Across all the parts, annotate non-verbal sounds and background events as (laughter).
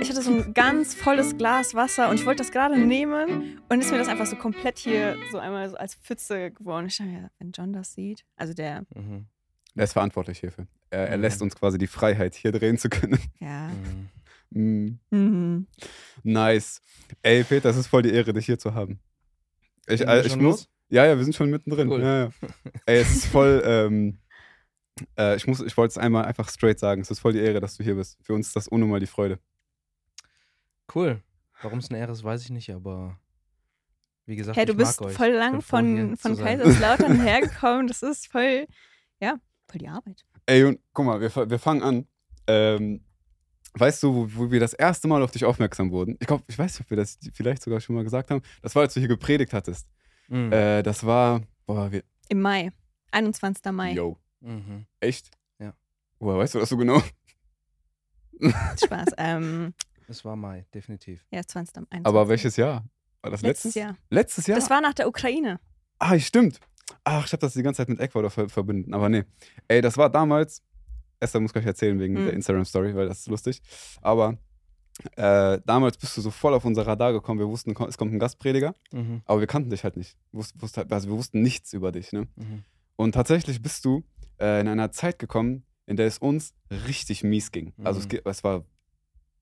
ich hatte so ein ganz volles Glas Wasser und ich wollte das gerade nehmen und ist mir das einfach so komplett hier so einmal so als Pfütze geworden. Ich dachte, ja, wenn John das sieht, also der, Mhm. Er ist verantwortlich hierfür. Er, er Mhm. lässt uns quasi die Freiheit, hier drehen zu können. ja. (laughs) Mhm. Mhm. nice. Ey, Peter, es ist voll die Ehre, dich hier zu haben. Ich, äh, ich muss. los? Ja, ja, wir sind schon mittendrin. Cool. Ja, ja. Ey, es ist voll. (laughs) Ähm, äh, ich muss, ich wollte es einmal einfach straight sagen. Es ist voll die Ehre, dass du hier bist. Für uns ist das unnormal die Freude. Cool. Warum es eine Ehre ist, weiß ich nicht, aber wie gesagt, Hey, du ich bist mag euch. voll lang von, von. Kaiserslautern (laughs) hergekommen. Das ist voll, ja, voll die Arbeit. Ey, und guck mal, wir, wir fangen an. Ähm, weißt du, wo, wo wir das erste Mal auf dich aufmerksam wurden? Ich glaube, ich weiß nicht, ob wir das vielleicht sogar schon mal gesagt haben. Das war, als du hier gepredigt hattest. Mhm. Äh, das war. Boah, wir. Im Mai, 21. Mai. Yo. Mhm. Echt? Ja. Woher weißt du das so genau? Spaß. ähm, Es war Mai, definitiv. ja, 20. 21. Aber welches Jahr? War das Letztes letztes Jahr. Letztes Jahr? Das war nach der Ukraine. Ah, stimmt. Ach, ich habe das die ganze Zeit mit Ecuador ver verbunden. Aber nee. Ey, das war damals. Esther muss gleich erzählen wegen Mhm. der Instagram-Story, weil das ist lustig. Aber äh, damals bist du so voll auf unser Radar gekommen. Wir wussten, es kommt ein Gastprediger, Mhm. aber wir kannten dich halt nicht. Wus wusst halt, also wir wussten nichts über dich. Ne? Mhm. Und tatsächlich bist du äh, in einer Zeit gekommen, in der es uns richtig mies ging. Also es, Mhm. es, war,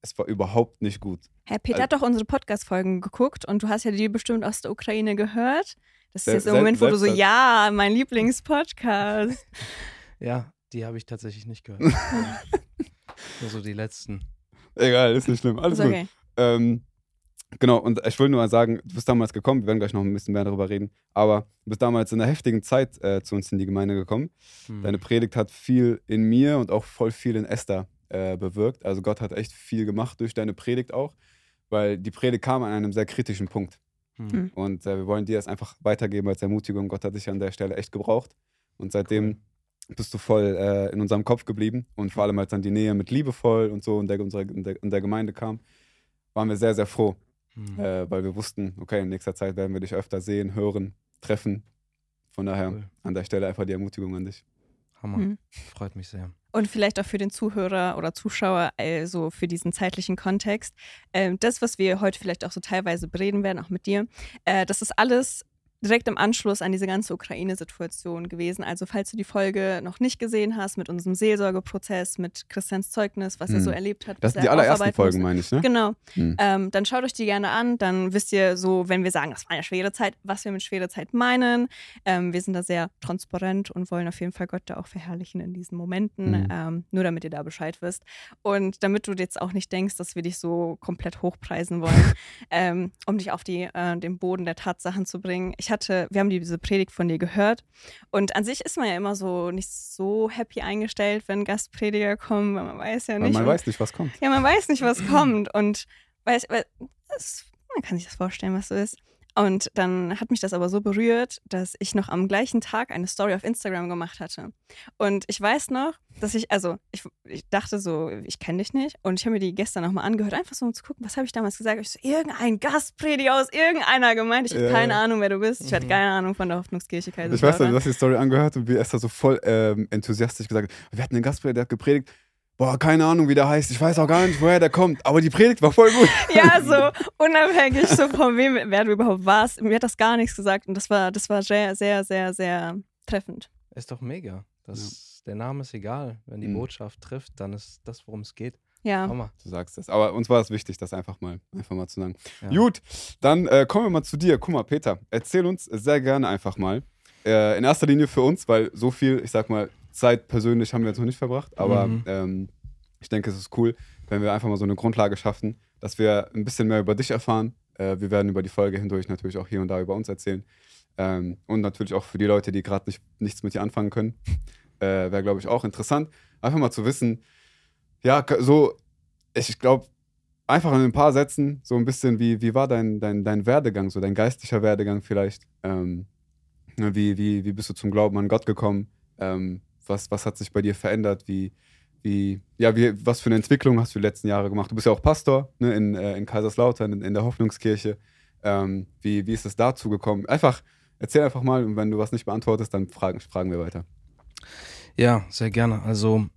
es war überhaupt nicht gut. Herr Peter Also- hat doch unsere Podcast-Folgen geguckt und du hast ja die bestimmt aus der Ukraine gehört. Das ist jetzt der Moment, wo du so, ja, mein Lieblingspodcast. (laughs) Ja, die habe ich tatsächlich nicht gehört. (laughs) Nur so die letzten. Egal, ist nicht schlimm. Alles Ist gut. okay. Ähm, genau, und ich will nur mal sagen, du bist damals gekommen, wir werden gleich noch ein bisschen mehr darüber reden, aber du bist damals in einer heftigen Zeit äh, zu uns in die Gemeinde gekommen. Mhm. Deine Predigt hat viel in mir und auch voll viel in Esther äh, bewirkt. Also Gott hat echt viel gemacht durch deine Predigt auch, weil die Predigt kam an einem sehr kritischen Punkt. Mhm. Und äh, wir wollen dir das einfach weitergeben als Ermutigung. Gott hat dich an der Stelle echt gebraucht. Und seitdem bist du voll äh, in unserem Kopf geblieben. Und vor allem, als dann die Nähe mit Liebevoll und so in der, in der, in der Gemeinde kam, waren wir sehr, sehr froh. Mhm. Äh, weil wir wussten, okay, in nächster Zeit werden wir dich öfter sehen, hören, treffen. Von daher Cool. an der Stelle einfach die Ermutigung an dich. Hammer. Mhm. Freut mich sehr. Und vielleicht auch für den Zuhörer oder Zuschauer, also für diesen zeitlichen Kontext. Ähm, das, was wir heute vielleicht auch so teilweise bereden werden, auch mit dir, äh, das ist alles direkt im Anschluss an diese ganze Ukraine-Situation gewesen. Also falls du die Folge noch nicht gesehen hast mit unserem Seelsorgeprozess, mit Christians Zeugnis, was er Hm. so erlebt hat. Das sind die er allerersten Folgen, meine ich, ne? Genau. Hm. Ähm, dann schaut euch die gerne an. Dann wisst ihr so, wenn wir sagen, das war eine schwere Zeit, was wir mit schwere Zeit meinen. Ähm, wir sind da sehr transparent und wollen auf jeden Fall Gott da auch verherrlichen in diesen Momenten. Mhm. Ähm, nur damit ihr da Bescheid wisst. Und damit du jetzt auch nicht denkst, dass wir dich so komplett hochpreisen wollen, (laughs) ähm, um dich auf die, äh, den Boden der Tatsachen zu bringen. Ich hatte, wir haben diese Predigt von dir gehört. Und an sich ist man ja immer so nicht so happy eingestellt, wenn Gastprediger kommen, weil man weiß ja Weil nicht. man und- weiß nicht, was kommt. ja, man weiß nicht, was kommt. Und weiß, weil, das, man kann sich das vorstellen, was so ist. Und dann hat mich das aber so berührt, dass ich noch am gleichen Tag eine Story auf Instagram gemacht hatte. Und ich weiß noch, dass ich, also ich, ich dachte so, ich kenne dich nicht. Und ich habe mir die gestern nochmal angehört, einfach so um zu gucken, was habe ich damals gesagt. Ich so, irgendein Gastprediger aus irgendeiner Gemeinde. Ich habe Ja, keine ja. Ahnung, wer du bist. Ich hatte Mhm. keine Ahnung von der Hoffnungskirche Ich weiß, du hast die Story angehört und wie Esther so voll ähm, enthusiastisch gesagt hat, wir hatten einen Gastprediger, der hat gepredigt, boah, keine Ahnung, wie der heißt, ich weiß auch gar nicht, woher der kommt, aber die Predigt war voll gut. Ja, so unabhängig so von wem, wer du überhaupt warst. Mir hat das gar nichts gesagt und das war, das war sehr, sehr, sehr, sehr treffend. Ist doch mega. Das, Der Name ist egal. Wenn die Mhm. Botschaft trifft, dann ist das, worum es geht. Ja. Hammer. Du sagst es. Aber uns war es wichtig, das einfach mal, einfach mal zu sagen. Ja. Gut, dann äh, kommen wir mal zu dir. Guck mal, Peter, erzähl uns sehr gerne einfach mal. Äh, in erster Linie für uns, weil so viel, ich sag mal, Zeit persönlich haben wir jetzt noch nicht verbracht. Aber Mhm. ähm, ich denke, es ist cool, wenn wir einfach mal so eine Grundlage schaffen, dass wir ein bisschen mehr über dich erfahren. Äh, wir werden über die Folge hindurch natürlich auch hier und da über uns erzählen. Ähm, und natürlich auch für die Leute, die gerade nicht, nichts mit dir anfangen können. (laughs) Äh, Wäre, glaube ich, auch interessant, einfach mal zu wissen, ja, so, ich glaube, einfach in ein paar Sätzen, so ein bisschen, wie, wie war dein, dein, dein Werdegang, so dein geistlicher Werdegang vielleicht? Ähm, ne, wie, wie, wie bist du zum Glauben an Gott gekommen? Ähm, was, was hat sich bei dir verändert? Wie, wie, ja, wie, was für eine Entwicklung hast du die letzten Jahre gemacht? Du bist ja auch Pastor ne, in, äh, in Kaiserslautern, in, in der Hoffnungskirche. Ähm, wie, wie ist es dazu gekommen? Einfach, erzähl einfach mal und wenn du was nicht beantwortest, dann fragen, fragen wir weiter. Ja, sehr gerne. Also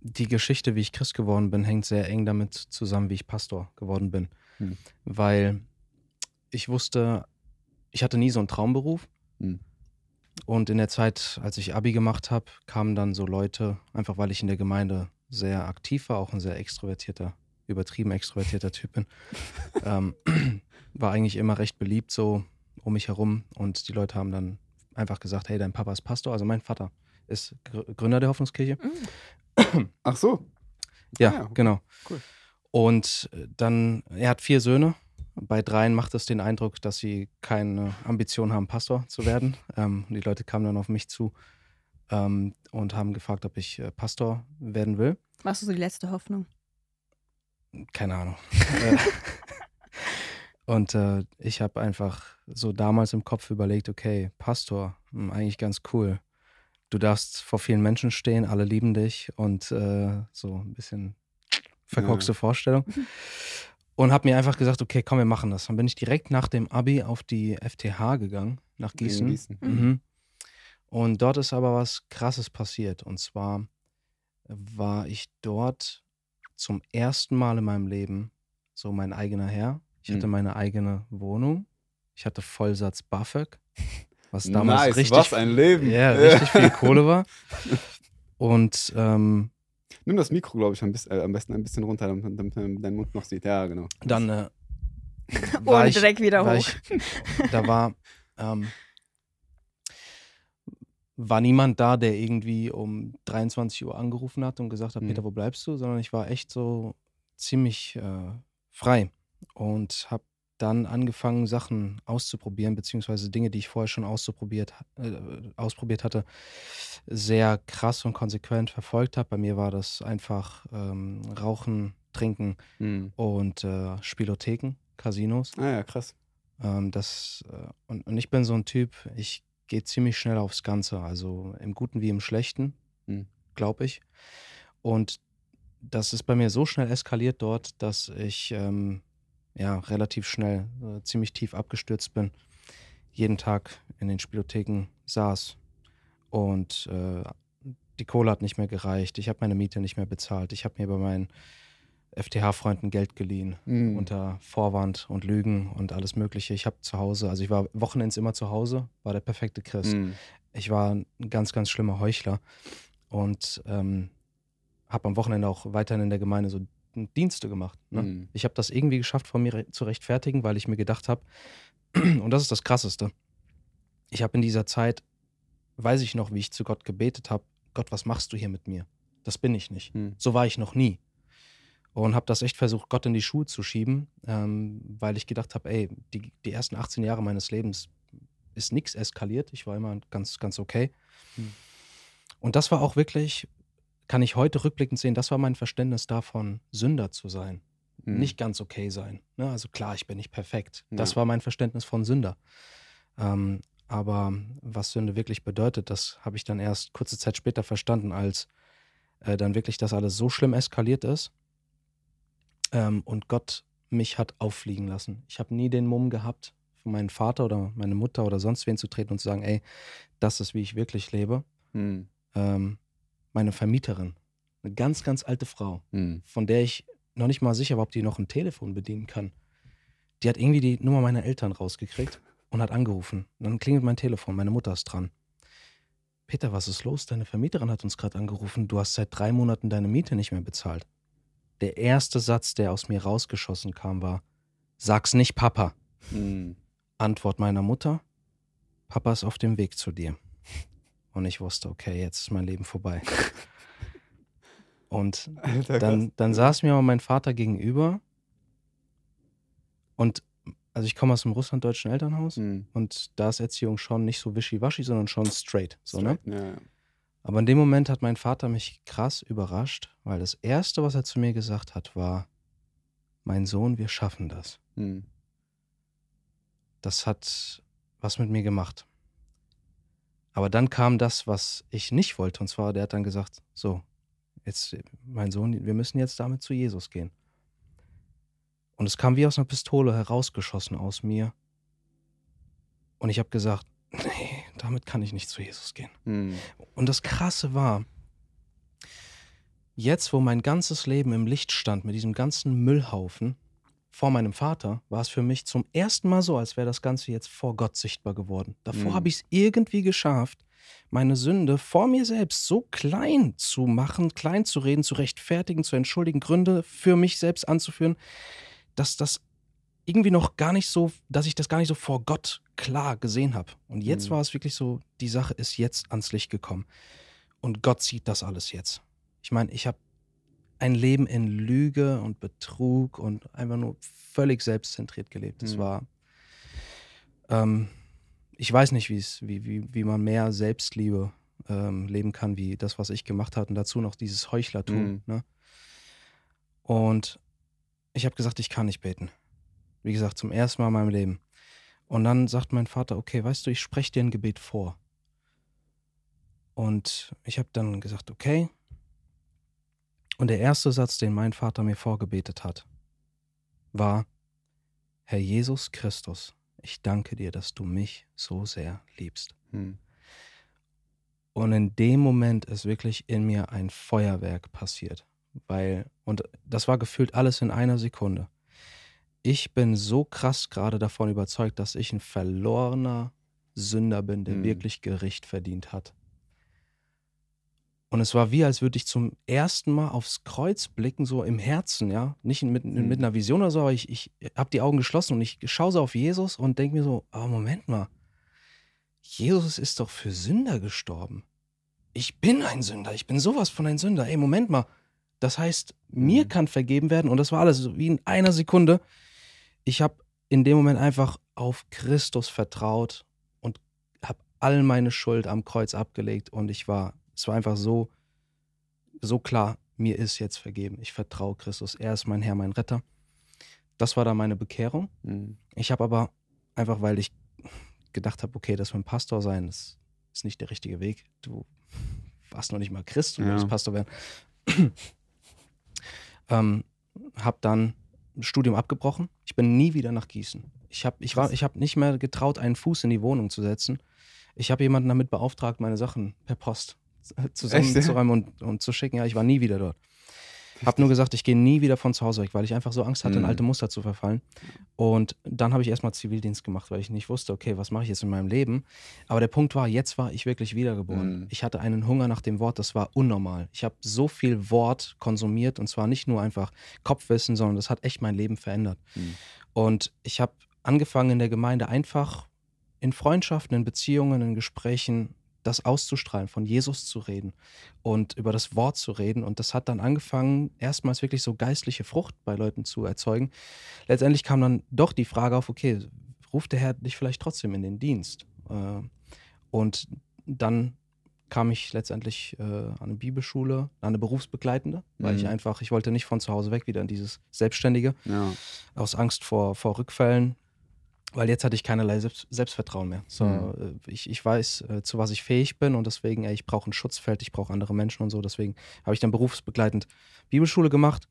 die Geschichte, wie ich Christ geworden bin, hängt sehr eng damit zusammen, wie ich Pastor geworden bin. Hm. Weil ich wusste, ich hatte nie so einen Traumberuf. Hm. Und in der Zeit, als ich Abi gemacht habe, kamen dann so Leute, einfach weil ich in der Gemeinde sehr aktiv war, auch ein sehr extrovertierter, übertrieben extrovertierter Typ bin, (laughs) ähm, (clears throat) war eigentlich immer recht beliebt so um mich herum. Und die Leute haben dann einfach gesagt, hey, dein Papa ist Pastor. Also mein Vater ist Gr- Gründer der Hoffnungskirche. Ach so. Ja, Ah ja, genau. cool. Und dann, er hat vier Söhne. Bei dreien macht es den Eindruck, dass sie keine Ambition haben, Pastor zu werden. Ähm, die Leute kamen dann auf mich zu ähm, und haben gefragt, ob ich äh, Pastor werden will. Machst du so die letzte Hoffnung? Keine Ahnung. Äh, (laughs) und äh, ich habe einfach so damals im Kopf überlegt, okay, Pastor, hm, eigentlich ganz cool. Du darfst vor vielen Menschen stehen, alle lieben dich und äh, so ein bisschen verkorkste Vorstellung. (laughs) Und habe mir einfach gesagt, okay, komm, wir machen das. Dann bin ich direkt nach dem Abi auf die FTH gegangen, nach Gießen. Gießen. Mhm. Und dort ist aber was Krasses passiert. Und zwar war ich dort zum ersten Mal in meinem Leben so mein eigener Herr. Ich hatte Mhm. meine eigene Wohnung. Ich hatte Vollsatz BAföG, was damals nice, richtig, was ein Leben. ja, richtig viel (laughs) Kohle war. Und ähm, Nimm das Mikro, glaube ich, am, bis, äh, am besten ein bisschen runter, damit, damit man deinen Mund noch sieht. Ja, genau. dann äh, (laughs) war ich, direkt wieder war hoch. ich, (laughs) da war ähm, war niemand da, der irgendwie um 23 Uhr angerufen hat und gesagt hat, Mhm. Peter, wo bleibst du? Sondern ich war echt so ziemlich äh, frei und habe dann angefangen, Sachen auszuprobieren, beziehungsweise Dinge, die ich vorher schon auszuprobiert, äh, ausprobiert hatte, sehr krass und konsequent verfolgt habe. Bei mir war das einfach ähm, Rauchen, Trinken Mhm. und äh, Spielotheken, Casinos. Ah ja, krass. Ähm, das, äh, und, und ich bin so ein Typ, ich gehe ziemlich schnell aufs Ganze, also im Guten wie im Schlechten, Mhm. glaube ich. Und das ist bei mir so schnell eskaliert dort, dass ich ähm, ja relativ schnell äh, ziemlich tief abgestürzt bin. Jeden Tag in den Spielotheken saß und äh, die Kohle hat nicht mehr gereicht. Ich habe meine Miete nicht mehr bezahlt. Ich habe mir bei meinen FTH-Freunden Geld geliehen Mhm. unter Vorwand und Lügen und alles Mögliche. Ich habe zu Hause, also ich war wochenends immer zu Hause, war der perfekte Christ. Mhm. Ich war ein ganz, ganz schlimmer Heuchler und ähm, habe am Wochenende auch weiterhin in der Gemeinde so Dienste gemacht. Ne? Mhm. Ich habe das irgendwie geschafft, von mir zu rechtfertigen, weil ich mir gedacht habe, (clears throat) und das ist das Krasseste, ich habe in dieser Zeit, weiß ich noch, wie ich zu Gott gebetet habe, Gott, was machst du hier mit mir? Das bin ich nicht. Mhm. So war ich noch nie. Und habe das echt versucht, Gott in die Schuhe zu schieben, ähm, weil ich gedacht habe, ey, die, die ersten 18 Jahre meines Lebens ist nichts eskaliert. Ich war immer ganz, ganz okay. Hm. Und das war auch wirklich, kann ich heute rückblickend sehen, das war mein Verständnis davon, Sünder zu sein. Mhm. Nicht ganz okay sein. Ne? Also klar, ich bin nicht perfekt. Das Ja. war mein Verständnis von Sünder. Ähm, aber was Sünde wirklich bedeutet, das habe ich dann erst kurze Zeit später verstanden, als äh, dann wirklich das alles so schlimm eskaliert ist ähm, und Gott mich hat auffliegen lassen. Ich habe nie den Mumm gehabt, von meinem Vater oder meine Mutter oder sonst wen zu treten und zu sagen, ey, das ist, wie ich wirklich lebe. Mhm. Ähm, meine Vermieterin, eine ganz, ganz alte Frau, Mhm. von der ich noch nicht mal sicher war, ob die noch ein Telefon bedienen kann. Die hat irgendwie die Nummer meiner Eltern rausgekriegt und hat angerufen. Und dann klingelt mein Telefon, meine Mutter ist dran. Peter, was ist los? Deine Vermieterin hat uns gerade angerufen. Du hast seit drei Monaten deine Miete nicht mehr bezahlt. Der erste Satz, der aus mir rausgeschossen kam, war: Sag's nicht, Papa. Mhm. Antwort meiner Mutter: Papa ist auf dem Weg zu dir. Und ich wusste, okay, jetzt ist mein Leben vorbei. (laughs) Und dann, dann saß mir aber mein Vater gegenüber und also ich komme aus einem russlanddeutschen Elternhaus Mhm. und da ist Erziehung schon nicht so wischiwaschi, sondern schon straight. So, ne? Ja, ja. Aber in dem Moment hat mein Vater mich krass überrascht, weil das Erste, was er zu mir gesagt hat, war, mein Sohn, wir schaffen das. Mhm. Das hat was mit mir gemacht. Aber dann kam das, was ich nicht wollte. Und zwar, der hat dann gesagt, so, jetzt, mein Sohn, wir müssen jetzt damit zu Jesus gehen. Und es kam wie aus einer Pistole herausgeschossen aus mir. Und ich habe gesagt, (laughs) nee, damit kann ich nicht zu Jesus gehen. Mhm. Und das Krasse war, jetzt, wo mein ganzes Leben im Licht stand, mit diesem ganzen Müllhaufen vor meinem Vater, war es für mich zum ersten Mal so, als wäre das Ganze jetzt vor Gott sichtbar geworden. Davor Mhm. habe ich es irgendwie geschafft, meine Sünde vor mir selbst so klein zu machen, klein zu reden, zu rechtfertigen, zu entschuldigen, Gründe für mich selbst anzuführen, dass das irgendwie noch gar nicht so, dass ich das gar nicht so vor Gott klar gesehen habe. Und jetzt Mhm. war es wirklich so, die Sache ist jetzt ans Licht gekommen. Und Gott sieht das alles jetzt. Ich meine, ich habe ein Leben in Lüge und Betrug und einfach nur völlig selbstzentriert gelebt. Es Mhm. war, ähm, ich weiß nicht, wie wie, wie man mehr Selbstliebe ähm, leben kann, wie das, was ich gemacht habe. Und dazu noch dieses Heuchlertum. Mhm. Ne? Und ich habe gesagt, ich kann nicht beten. Wie gesagt, zum ersten Mal in meinem Leben. Und dann sagt mein Vater, okay, weißt du, ich spreche dir ein Gebet vor. Und ich habe dann gesagt, okay. Und der erste Satz, den mein Vater mir vorgebetet hat, war, Herr Jesus Christus, ich danke dir, dass du mich so sehr liebst. Hm. Und in dem Moment ist wirklich in mir ein Feuerwerk passiert. Weil, und das war gefühlt alles in einer Sekunde. Ich bin so krass gerade davon überzeugt, dass ich ein verlorener Sünder bin, der Mhm. wirklich Gericht verdient hat. Und es war wie, als würde ich zum ersten Mal aufs Kreuz blicken, so im Herzen, ja. Nicht mit, Mhm. mit einer Vision oder so, aber ich, ich habe die Augen geschlossen und ich schaue so auf Jesus und denke mir so, oh, Moment mal. Jesus ist doch für Sünder gestorben. Ich bin ein Sünder, ich bin sowas von ein Sünder. Ey, Moment mal. Das heißt, mir Mhm. kann vergeben werden und das war alles so wie in einer Sekunde. Ich habe in dem Moment einfach auf Christus vertraut und habe all meine Schuld am Kreuz abgelegt und ich war, es war einfach so, so klar, mir ist jetzt vergeben. Ich vertraue Christus. Er ist mein Herr, mein Retter. Das war dann meine Bekehrung. Hm. Ich habe aber einfach, weil ich gedacht habe, okay, das mit dem Pastor sein, das ist nicht der richtige Weg. Du warst noch nicht mal Christ und Ja. willst Pastor werden. (clears throat) ähm, habe dann ein Studium abgebrochen. Ich bin nie wieder nach Gießen. Ich habe ich war, ich hab nicht mehr getraut, einen Fuß in die Wohnung zu setzen. Ich habe jemanden damit beauftragt, meine Sachen per Post zusammenzuräumen und, und zu schicken. Ja, ich war nie wieder dort. Hab nur gesagt, ich gehe nie wieder von zu Hause weg, weil ich einfach so Angst hatte, in Mhm. alte Muster zu verfallen. Und dann habe ich erstmal Zivildienst gemacht, weil ich nicht wusste, okay, was mache ich jetzt in meinem Leben? Aber der Punkt war, jetzt war ich wirklich wiedergeboren. Mhm. Ich hatte einen Hunger nach dem Wort, das war unnormal. Ich habe so viel Wort konsumiert und zwar nicht nur einfach Kopfwissen, sondern das hat echt mein Leben verändert. Mhm. Und ich habe angefangen in der Gemeinde einfach in Freundschaften, in Beziehungen, in Gesprächen das auszustrahlen, von Jesus zu reden und über das Wort zu reden. Und das hat dann angefangen, erstmals wirklich so geistliche Frucht bei Leuten zu erzeugen. Letztendlich kam dann doch die Frage auf, okay, ruft der Herr dich vielleicht trotzdem in den Dienst? Äh, Und dann kam ich letztendlich äh, an eine Bibelschule, an eine berufsbegleitende, weil ich Mhm. einfach, ich wollte nicht von zu Hause weg wieder in dieses Selbstständige Ja. aus Angst vor, vor Rückfällen, weil jetzt hatte ich keinerlei Selbst, Selbstvertrauen mehr. So, Mhm. äh, ich, ich weiß, äh, zu was ich fähig bin und deswegen, ey, ich brauche ein Schutzfeld, ich brauche andere Menschen und so. Deswegen habe ich dann berufsbegleitend Bibelschule gemacht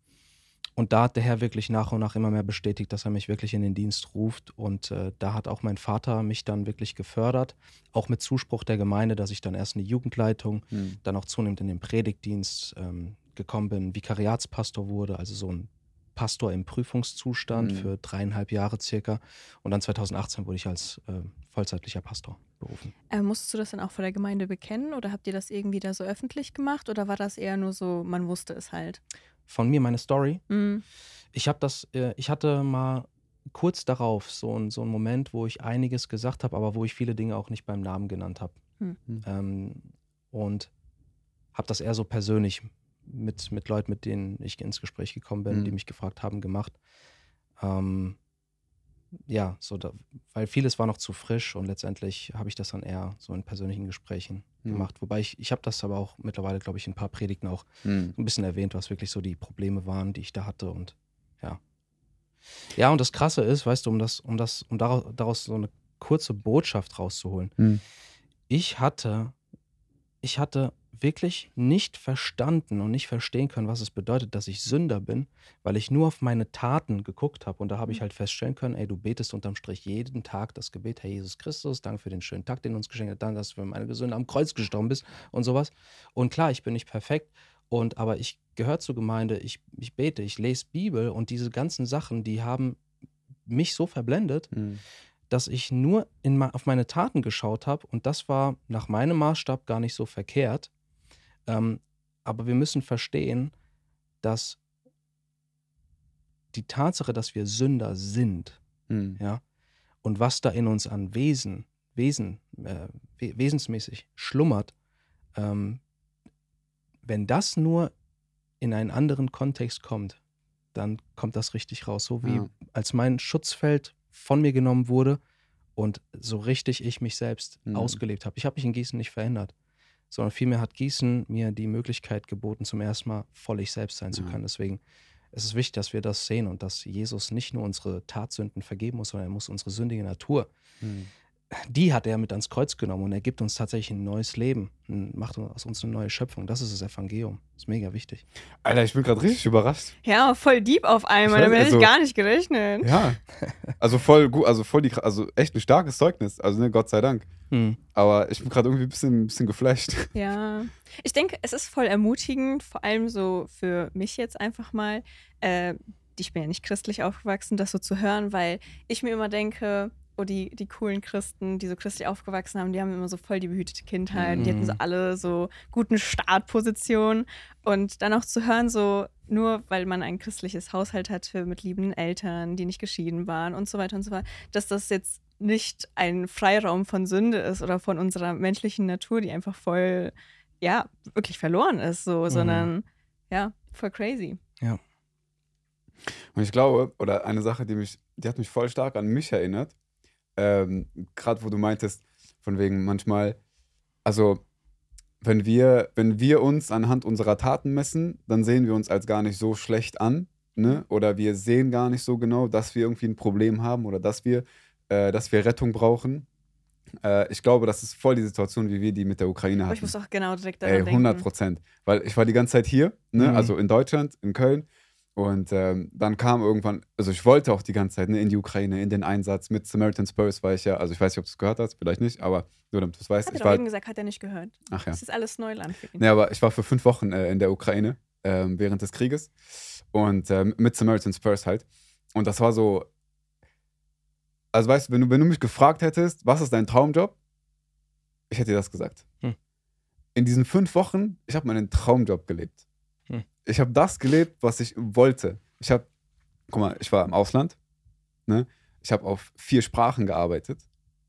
und da hat der Herr wirklich nach und nach immer mehr bestätigt, dass er mich wirklich in den Dienst ruft. Und äh, da hat auch mein Vater mich dann wirklich gefördert, auch mit Zuspruch der Gemeinde, dass ich dann erst in die Jugendleitung, Hm. dann auch zunehmend in den Predigtdienst ähm, gekommen bin, Vikariatspastor wurde, also so ein Pastor im Prüfungszustand Mhm. für dreieinhalb Jahre circa. Und dann 2018 wurde ich als äh, vollzeitlicher Pastor berufen. Äh, musstest du das dann auch vor der Gemeinde bekennen oder habt ihr das irgendwie da so öffentlich gemacht oder war das eher nur so, man wusste es halt? Von mir meine Story. Mhm. Ich habe das, äh, ich hatte mal kurz darauf so, ein, so einen Moment, wo ich einiges gesagt habe, aber wo ich viele Dinge auch nicht beim Namen genannt habe. Hm. Hm. Ähm, und habe das eher so persönlich mit, mit Leuten, mit denen ich ins Gespräch gekommen bin, Hm. die mich gefragt haben, gemacht. Ähm, ja, so da, weil vieles war noch zu frisch und letztendlich habe ich das dann eher so in persönlichen Gesprächen Hm. gemacht. Wobei ich, ich habe das aber auch mittlerweile, glaube ich, in ein paar Predigten auch Hm. ein bisschen erwähnt, was wirklich so die Probleme waren, die ich da hatte und ja. Ja, und das Krasse ist, weißt du, um das, um das, um daraus, daraus so eine kurze Botschaft rauszuholen. Hm. Ich hatte, ich hatte wirklich nicht verstanden und nicht verstehen können, was es bedeutet, dass ich Sünder bin, weil ich nur auf meine Taten geguckt habe. Und da habe ich halt feststellen können, ey, du betest unterm Strich jeden Tag das Gebet, Herr Jesus Christus, danke für den schönen Tag, den du uns geschenkt hast, danke, dass du für meine Sünde am Kreuz gestorben bist und sowas. Und klar, ich bin nicht perfekt Und aber ich gehöre zur Gemeinde, ich, ich bete, ich lese Bibel und diese ganzen Sachen, die haben mich so verblendet, Mhm. Dass ich nur in, auf meine Taten geschaut habe und das war nach meinem Maßstab gar nicht so verkehrt. Ähm, aber wir müssen verstehen, dass die Tatsache, dass wir Sünder sind, Mhm. ja, und was da in uns an Wesen, Wesen, äh, we wesensmäßig schlummert, ähm, wenn das nur in einen anderen Kontext kommt, dann kommt das richtig raus. So wie Ja. als mein Schutzfeld von mir genommen wurde und so richtig ich mich selbst Mhm. ausgelebt habe. Ich habe mich in Gießen nicht verändert, sondern vielmehr hat Gießen mir die Möglichkeit geboten, zum ersten Mal voll ich selbst sein zu Ja. können. Deswegen es ist wichtig, dass wir das sehen und dass Jesus nicht nur unsere Tatsünden vergeben muss, sondern er muss unsere sündige Natur, Mhm. Die hat er mit ans Kreuz genommen und er gibt uns tatsächlich ein neues Leben, und macht aus uns eine neue Schöpfung. Das ist das Evangelium. Das ist mega wichtig. Alter, ich bin gerade richtig überrascht. Ja, voll deep auf einmal. Damit hätte also- ich gar nicht gerechnet. Ja. Also voll gut, also voll die, also echt ein starkes Zeugnis. Also ne, Gott sei Dank. Hm. Aber ich bin gerade irgendwie ein bisschen, ein bisschen geflasht. Ja. Ich denke, es ist voll ermutigend, vor allem so für mich jetzt einfach mal. Äh, ich bin ja nicht christlich aufgewachsen, das so zu hören, weil ich mir immer denke, oh, die, die coolen Christen, die so christlich aufgewachsen haben, die haben immer so voll die behütete Kindheit. und Die hatten so Mhm. alle so guten Startpositionen. Und dann auch zu hören, so nur weil man ein christliches Haushalt hatte mit liebenden Eltern, die nicht geschieden waren und so weiter und so fort, dass das jetzt nicht ein Freiraum von Sünde ist oder von unserer menschlichen Natur, die einfach voll, ja, wirklich verloren ist, so, Mhm. sondern ja, voll crazy. Und ich glaube, oder eine Sache, die mich, die hat mich voll stark an mich erinnert. Ähm, Gerade wo du meintest, von wegen manchmal, also wenn wir, wenn wir uns anhand unserer Taten messen, dann sehen wir uns als gar nicht so schlecht an. Ne? Oder wir sehen gar nicht so genau, dass wir irgendwie ein Problem haben oder dass wir, äh, dass wir Rettung brauchen. Äh, ich glaube, das ist voll die Situation, wie wir die mit der Ukraine Aber hatten. ich muss auch genau direkt daran Ey, denken. 100 Prozent. Weil ich war die ganze Zeit hier, ne? Mhm. also in Deutschland, in Köln. Und ähm, dann kam irgendwann, also ich wollte auch die ganze Zeit ne, in die Ukraine, in den Einsatz. Mit Samaritan Spurs war ich ja, also ich weiß nicht, ob du es gehört hast, vielleicht nicht, aber nur damit du es weißt. Hat Ich er war, doch eben gesagt, hat er nicht gehört. ach ja. Das ist alles Neuland für ihn. Ne, aber ich war für fünf Wochen äh, in der Ukraine ähm, während des Krieges und ähm, mit Samaritan Spurs halt. Und das war so, also weißt du, wenn du, wenn du mich gefragt hättest, was ist dein Traumjob, ich hätte dir das gesagt. Hm. In diesen fünf Wochen, ich habe meinen Traumjob gelebt. Ich habe das gelebt, was ich wollte. Ich habe, guck mal, ich war im Ausland, ne? Ich habe auf vier Sprachen gearbeitet,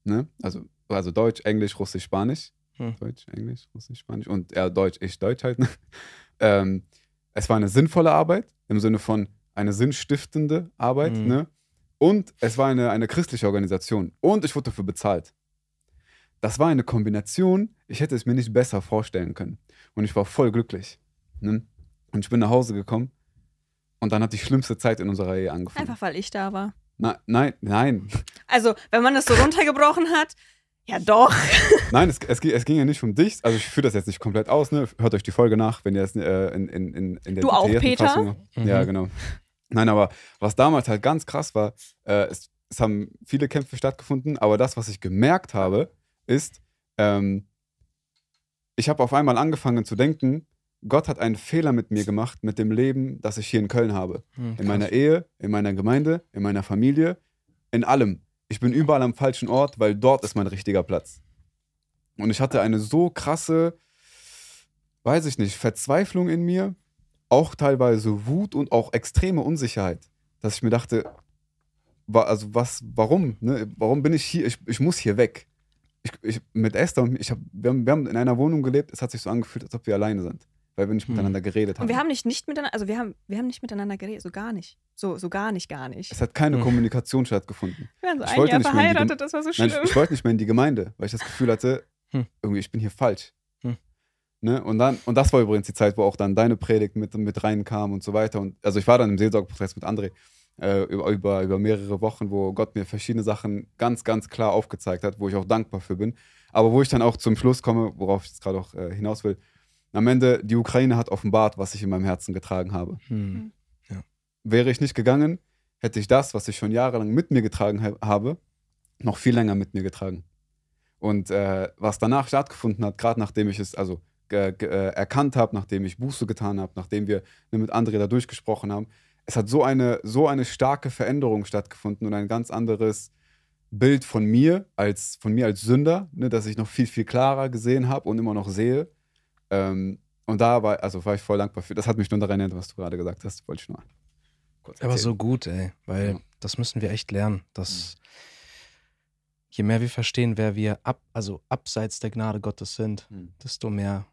ne? Also, also Deutsch, Englisch, Russisch, Spanisch. Hm. Deutsch, Englisch, Russisch, Spanisch und ja, Deutsch, ich Deutsch halt. Ne? (laughs) Ähm, es war eine sinnvolle Arbeit im Sinne von eine sinnstiftende Arbeit, Mhm. ne? Und es war eine, eine christliche Organisation. Und ich wurde dafür bezahlt. Das war eine Kombination, ich hätte es mir nicht besser vorstellen können. Und ich war voll glücklich. Ne? Und ich bin nach Hause gekommen und dann hat die schlimmste Zeit in unserer Ehe angefangen. Einfach weil ich da war. Na, nein, nein. Also, wenn man das so runtergebrochen hat, ja doch. (laughs) Nein, es, es, ging- es ging ja nicht um dich. Also ich führe das jetzt nicht komplett aus. Ne? Hört euch die Folge nach, wenn ihr es äh, in, in, in, in der Du auch, Peter? Fassung habt. Ja, Mhm. genau. Nein, aber was damals halt ganz krass war, äh, es, es haben viele Kämpfe stattgefunden, aber das, was ich gemerkt habe, ist, ähm, ich habe auf einmal angefangen zu denken, Gott hat einen Fehler mit mir gemacht, mit dem Leben, das ich hier in Köln habe. Hm, In meiner Ehe, in meiner Gemeinde, in meiner Familie, in allem. Ich bin überall am falschen Ort, weil dort ist mein richtiger Platz. Und ich hatte eine so krasse, weiß ich nicht, Verzweiflung in mir, auch teilweise Wut und auch extreme Unsicherheit, dass ich mir dachte, also was, warum? Ne? Warum bin ich hier? Ich, ich muss hier weg. Ich, ich, mit Esther und mir, ich hab, wir, haben, wir haben in einer Wohnung gelebt, es hat sich so angefühlt, als ob wir alleine sind, weil wir nicht Hm. miteinander geredet haben. Und wir haben nicht, nicht miteinander, also wir haben, wir haben nicht miteinander geredet, so gar nicht. So, so gar nicht, gar nicht. es hat keine Hm. Kommunikation stattgefunden. Wir waren so ich ein wollte Jahr nicht mehr in die verheiratet, das war so Nein, schlimm. ich, ich wollte nicht mehr in die Gemeinde, weil ich das Gefühl hatte, Hm. irgendwie, ich bin hier falsch. Hm. Ne? Und, dann, und das war übrigens die Zeit, wo auch dann deine Predigt mit, mit reinkam und so weiter. Und, also ich war dann im Seelsorgeprozess mit André äh, über, über, über mehrere Wochen, wo Gott mir verschiedene Sachen ganz, ganz klar aufgezeigt hat, wo ich auch dankbar für bin. Aber wo ich dann auch zum Schluss komme, worauf ich jetzt gerade auch äh, hinaus will, am Ende, die Ukraine hat offenbart, was ich in meinem Herzen getragen habe. Hm. Wäre ich nicht gegangen, hätte ich das, was ich schon jahrelang mit mir getragen ha habe, noch viel länger mit mir getragen. Und äh, was danach stattgefunden hat, gerade nachdem ich es, also äh, erkannt habe, nachdem ich Buße getan habe, nachdem wir ne, mit André da durchgesprochen haben, es hat so eine, so eine starke Veränderung stattgefunden und ein ganz anderes Bild von mir als von mir als Sünder, ne, dass ich noch viel, viel klarer gesehen habe und immer noch sehe. Ähm, und da war, also war ich voll dankbar für. Das hat mich nur daran erinnert, was du gerade gesagt hast. Wollte ich nur kurz erzählen. Aber so gut, ey, weil ja. das müssen wir echt lernen, dass mhm. je mehr wir verstehen, wer wir ab, also abseits der Gnade Gottes sind, mhm. desto mehr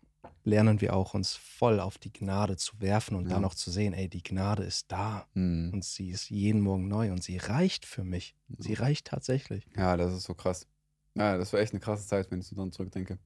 lernen wir auch, uns voll auf die Gnade zu werfen und ja. dann auch zu sehen, ey, die Gnade ist da mhm. und sie ist jeden Morgen neu und sie reicht für mich. Sie reicht tatsächlich. Ja, das ist so krass. Ja, das war echt eine krasse Zeit, wenn ich so dran zurückdenke.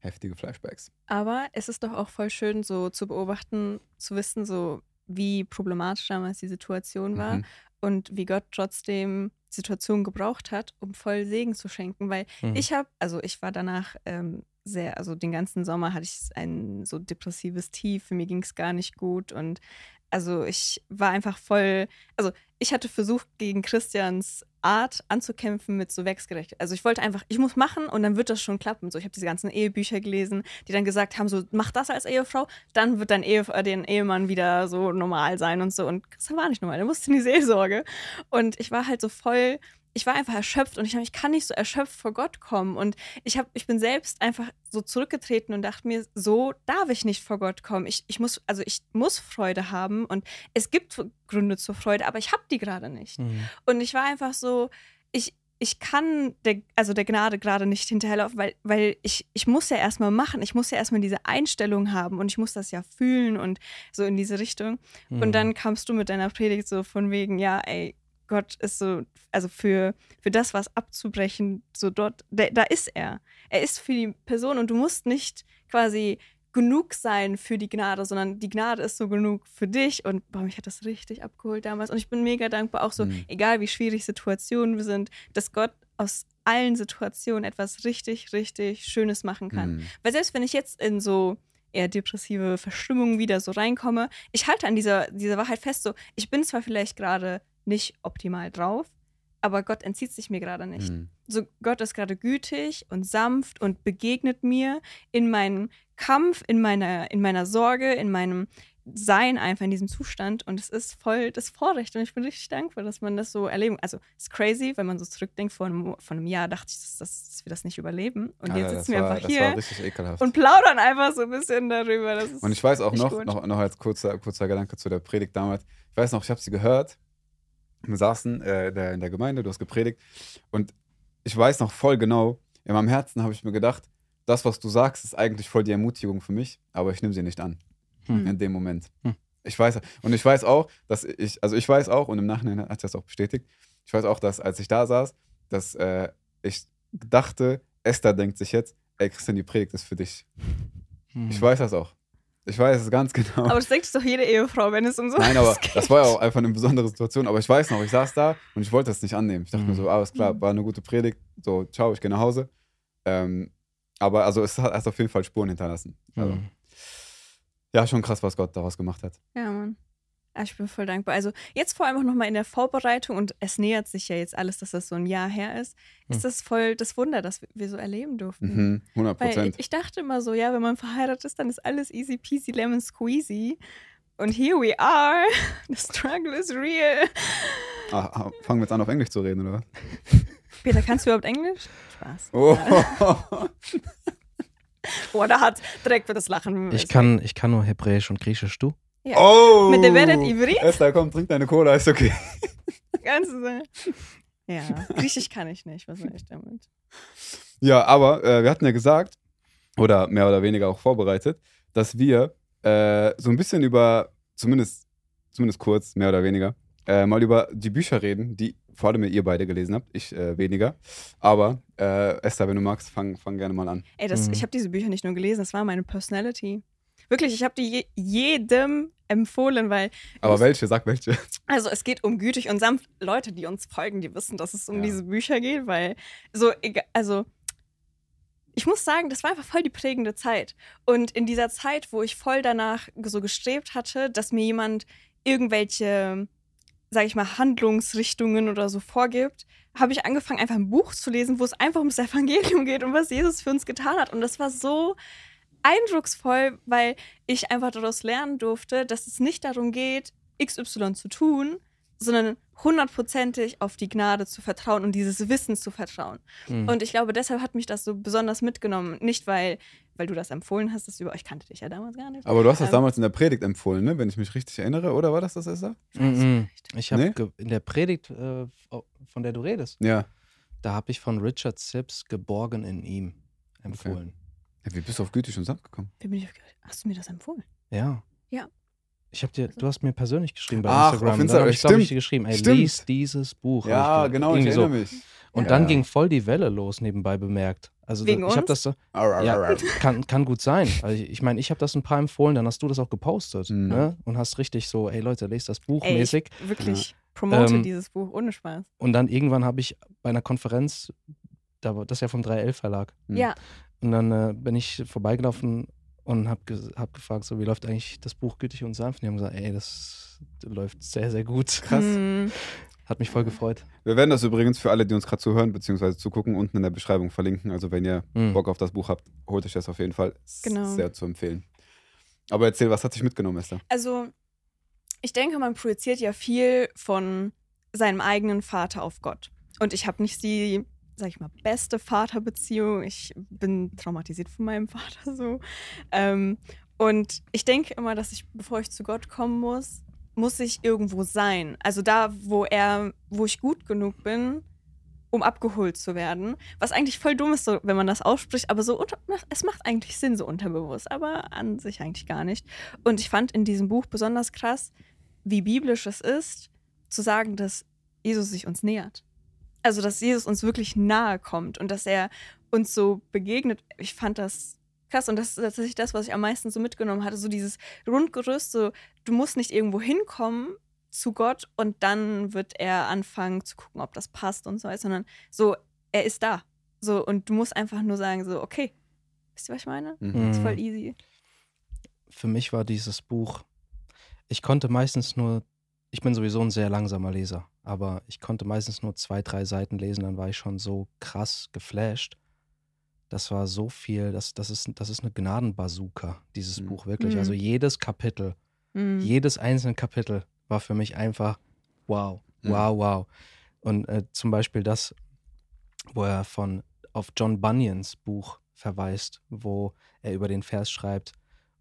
Heftige Flashbacks. Aber es ist doch auch voll schön, so zu beobachten, zu wissen, so wie problematisch damals die Situation war mhm. und wie Gott trotzdem die Situation gebraucht hat, um voll Segen zu schenken. Weil mhm. ich habe, also ich war danach ähm, sehr, also den ganzen Sommer hatte ich ein so depressives Tief, für mir ging es gar nicht gut und also ich war einfach voll, also ich hatte versucht, gegen Christians Art anzukämpfen mit so Werksgerecht. Also ich wollte einfach, ich muss machen und dann wird das schon klappen. So, ich habe diese ganzen Ehebücher gelesen, die dann gesagt haben, so mach das als Ehefrau, dann wird dein Ehe, äh, den Ehemann wieder so normal sein und so. Und Christian war nicht normal, der musste in die Seelsorge. Und ich war halt so voll ich war einfach erschöpft und ich, ich kann nicht so erschöpft vor Gott kommen. Und ich, hab, ich bin selbst einfach so zurückgetreten und dachte mir, so darf ich nicht vor Gott kommen. Ich, ich muss, also ich muss Freude haben und es gibt Gründe zur Freude, aber ich habe die gerade nicht. Mhm. Und ich war einfach so, ich, ich kann der, also der Gnade gerade nicht hinterherlaufen, weil, weil ich, ich muss ja erstmal machen, ich muss ja erstmal diese Einstellung haben und ich muss das ja fühlen und so in diese Richtung. Mhm. Und dann kamst du mit deiner Predigt so von wegen, ja, ey, Gott ist so, also für, für das, was abzubrechen, so dort, da, da ist er. Er ist für die Person und du musst nicht quasi genug sein für die Gnade, sondern die Gnade ist so genug für dich. Und boah, mich hat das richtig abgeholt damals. Und ich bin mega dankbar, auch so, mhm. egal wie schwierig Situationen wir sind, dass Gott aus allen Situationen etwas richtig, richtig Schönes machen kann. Mhm. Weil selbst wenn ich jetzt in so eher depressive Verstimmungen wieder so reinkomme, ich halte an dieser, dieser Wahrheit fest, so, ich bin zwar vielleicht gerade nicht optimal drauf, aber Gott entzieht sich mir gerade nicht. Mhm. So Gott ist gerade gütig und sanft und begegnet mir in meinem Kampf, in meiner, in meiner Sorge, in meinem Sein einfach in diesem Zustand und es ist voll das Vorrecht und ich bin richtig dankbar, dass man das so erleben. Also es ist crazy, wenn man so zurückdenkt, vor einem, vor einem Jahr dachte ich, dass, dass, wir das nicht überleben und jetzt sitzen wir einfach hier und plaudern einfach so ein bisschen darüber. und ich weiß auch noch, noch, noch als kurzer, kurzer Gedanke zu der Predigt damals, ich weiß noch, ich habe sie gehört wir saßen äh, der, in der Gemeinde, du hast gepredigt und ich weiß noch voll genau, in meinem Herzen habe ich mir gedacht, das, was du sagst, ist eigentlich voll die Ermutigung für mich, aber ich nehme sie nicht an. Hm. In dem Moment. Hm. Ich weiß, und ich weiß auch, dass ich, also ich weiß auch, und im Nachhinein hat das auch bestätigt, ich weiß auch, dass als ich da saß, dass äh, ich dachte, Esther denkt sich jetzt, ey Christian, die Predigt ist für dich. Hm. Ich weiß das auch. Ich weiß es ganz (laughs) genau. Aber das denkt doch jede Ehefrau, wenn es um so Nein, aber geht. das war ja auch einfach eine besondere Situation. Aber ich weiß noch, ich saß da und ich wollte das nicht annehmen. Ich dachte mhm. mir so, alles klar, mhm. war eine gute Predigt. So, ciao, ich gehe nach Hause. Ähm, aber also es hat, hat auf jeden Fall Spuren hinterlassen. Also, mhm. Ja, schon krass, was Gott daraus gemacht hat. Ja, Mann. Ah, ich bin voll dankbar. Also jetzt vor allem auch nochmal in der Vorbereitung und es nähert sich ja jetzt alles, dass das so ein Jahr her ist, hm. ist das voll das Wunder, dass wir so erleben durften. Mhm, 100 Prozent. Ich dachte immer so, ja, wenn man verheiratet ist, dann ist alles easy peasy lemon squeezy. Und here we are. (laughs) The struggle is real. Ah, ah fangen wir jetzt an, auf Englisch zu reden, oder? (laughs) Peter, kannst du überhaupt Englisch? Spaß. Oh. (laughs) Boah, da hat direkt für das Lachen. Ich kann, ich kann nur Hebräisch und Griechisch, du? Ja. Oh! Mit der Weret Ivrit? Esther, komm, trink deine Cola, ist okay. (laughs) Ganz Ja, Griechisch kann ich nicht. Was soll ich damit? Ja, aber äh, wir hatten ja gesagt, oder mehr oder weniger auch vorbereitet, dass wir äh, so ein bisschen über, zumindest, zumindest kurz, mehr oder weniger, äh, mal über die Bücher reden, die vor allem ihr beide gelesen habt, ich äh, weniger. Aber äh, Esther, wenn du magst, fang, fang gerne mal an. Ey, das, mhm. ich habe diese Bücher nicht nur gelesen, das war meine Personality. Wirklich, ich habe die je jedem empfohlen, weil. Aber welche? Sag welche. Also es geht um gütig und sanft. Leute, die uns folgen, die wissen, dass es um ja. diese Bücher geht, weil so, also ich muss sagen, das war einfach voll die prägende Zeit. Und in dieser Zeit, wo ich voll danach so gestrebt hatte, dass mir jemand irgendwelche, sag ich mal, Handlungsrichtungen oder so vorgibt, habe ich angefangen, einfach ein Buch zu lesen, wo es einfach ums (laughs) Evangelium geht und was Jesus für uns getan hat. Und das war so eindrucksvoll, weil ich einfach daraus lernen durfte, dass es nicht darum geht, XY zu tun, sondern hundertprozentig auf die Gnade zu vertrauen und dieses Wissen zu vertrauen. Mhm. Und ich glaube, deshalb hat mich das so besonders mitgenommen. Nicht, weil, weil du das empfohlen hast, dass du über ich kannte dich ja damals gar nicht. Aber du hast das Ähm, damals in der Predigt empfohlen, ne? wenn ich mich richtig erinnere, oder war das das Esther? Mhm. Ich habe Nee? in der Predigt, äh, von der du redest, Ja. da habe ich von Richard Sips Geborgen in ihm empfohlen. Ja. Wie bist du auf gütig und sanft gekommen? Wie bin ich auf- Hast du mir das empfohlen? Ja. Ja. Ich habe dir, du hast mir persönlich geschrieben bei Ach, Instagram. auf Dann Instagram, habe ich, glaube ich, dir geschrieben, ey, Stimmt. lies dieses Buch. hab Ja, ich ge- genau, ich erinnere mich. Und Ja. dann ging voll die Welle los, nebenbei bemerkt. Also Wegen ich habe das so, Arr, ja, arr, kann, kann gut sein. Also ich ich meine, ich habe das ein paar empfohlen, dann hast du das auch gepostet Mhm. ne? und hast richtig so, ey Leute, lest das Buch Ey, ich mäßig. wirklich promote Ähm, dieses Buch ohne Spaß. Und dann irgendwann habe ich bei einer Konferenz, das ist ja vom 311 Verlag, Mhm. Ja, und dann äh, bin ich vorbeigelaufen und habe ge hab gefragt, so wie läuft eigentlich das Buch Gütig und Sanft? Und die haben gesagt, ey, das läuft sehr, sehr gut. Krass. (laughs) Hm, Hat mich voll gefreut. Wir werden das übrigens für alle, die uns gerade zuhören bzw. zugucken, unten in der Beschreibung verlinken. Also wenn ihr Mhm. Bock auf das Buch habt, holt euch das auf jeden Fall. Genau. Sehr zu empfehlen. Aber erzähl, was hat dich mitgenommen, Esther? Also, ich denke, man projiziert ja viel von seinem eigenen Vater auf Gott. Und ich habe nicht die, sag ich mal, beste Vaterbeziehung. Ich bin traumatisiert von meinem (laughs) Vater so. Ähm, und ich denke immer, dass ich, bevor ich zu Gott kommen muss, muss ich irgendwo sein. Also da, wo er, wo ich gut genug bin, um abgeholt zu werden. Was eigentlich voll dumm ist, so, wenn man das ausspricht, aber so unter, es macht eigentlich Sinn, so unterbewusst, aber an sich eigentlich gar nicht. Und ich fand in diesem Buch besonders krass, wie biblisch es ist, zu sagen, dass Jesus sich uns nähert. Also, dass Jesus uns wirklich nahe kommt und dass er uns so begegnet. Ich fand das krass und das ist tatsächlich das, was ich am meisten so mitgenommen hatte. So dieses Grundgerüst, so du musst nicht irgendwo hinkommen zu Gott und dann wird er anfangen zu gucken, ob das passt und so weiter, sondern so, er ist da. So, und du musst einfach nur sagen, so, okay, wisst ihr, was ich meine? Mhm. Mhm. Das ist voll easy. Für mich war dieses Buch, ich konnte meistens nur, ich bin sowieso ein sehr langsamer Leser, aber ich konnte meistens nur zwei, drei Seiten lesen, dann war ich schon so krass geflasht. Das war so viel, das, das, ist, das ist eine Gnadenbazooka, dieses Mhm. Buch, wirklich. Mhm. Also jedes Kapitel, Mhm. jedes einzelne Kapitel war für mich einfach wow, Mhm. wow, wow. Und äh, zum Beispiel das, wo er von auf John Bunyans Buch verweist, wo er über den Vers schreibt,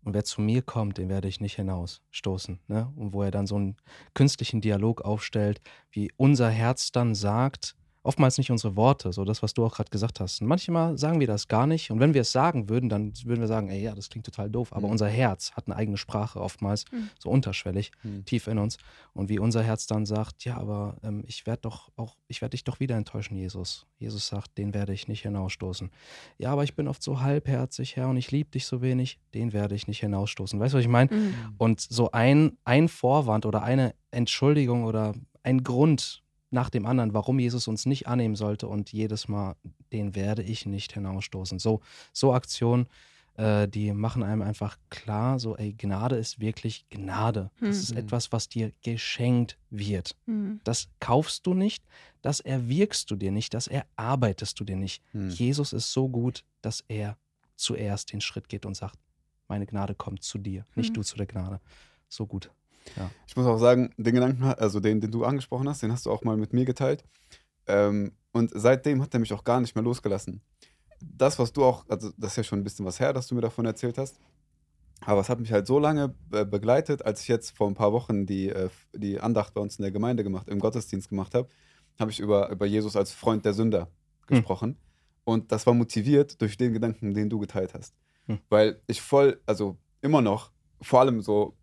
und wer zu mir kommt, den werde ich nicht hinausstoßen. Ne? Und wo er dann so einen künstlichen Dialog aufstellt, wie unser Herz dann sagt, oftmals nicht unsere Worte, so das, was du auch gerade gesagt hast. Und manchmal sagen wir das gar nicht. Und wenn wir es sagen würden, dann würden wir sagen, ey, ja, das klingt total doof. Aber Mhm. unser Herz hat eine eigene Sprache oftmals, Mhm. so unterschwellig, Mhm. tief in uns. Und wie unser Herz dann sagt, ja, aber ähm, ich werde doch auch, ich werde dich doch wieder enttäuschen, Jesus. Jesus sagt, den werde ich nicht hinausstoßen. Ja, aber ich bin oft so halbherzig, Herr, und ich liebe dich so wenig, den werde ich nicht hinausstoßen. Weißt du, was ich meine? Mhm. Und so ein, ein Vorwand oder eine Entschuldigung oder ein Grund nach dem anderen, warum Jesus uns nicht annehmen sollte und jedes Mal, den werde ich nicht hinausstoßen. So, so Aktionen, äh, die machen einem einfach klar, so, ey, Gnade ist wirklich Gnade. Das Hm. ist etwas, was dir geschenkt wird. Mhm. Das kaufst du nicht, das erwirkst du dir nicht, das erarbeitest du dir nicht. Mhm. Jesus ist so gut, dass er zuerst den Schritt geht und sagt, meine Gnade kommt zu dir, nicht Mhm. du zu der Gnade. So gut. Ich muss auch sagen, den Gedanken, also den, den du angesprochen hast, den hast du auch mal mit mir geteilt. Ähm, und seitdem hat er mich auch gar nicht mehr losgelassen. Das, was du auch, also das ist ja schon ein bisschen was her, dass du mir davon erzählt hast. Aber es hat mich halt so lange äh, begleitet, als ich jetzt vor ein paar Wochen die, äh, die Andacht bei uns in der Gemeinde gemacht, im Gottesdienst gemacht habe, habe ich über, über Jesus als Freund der Sünder gesprochen. Und das war motiviert durch den Gedanken, den du geteilt hast. Hm. Weil ich voll, also immer noch, vor allem so,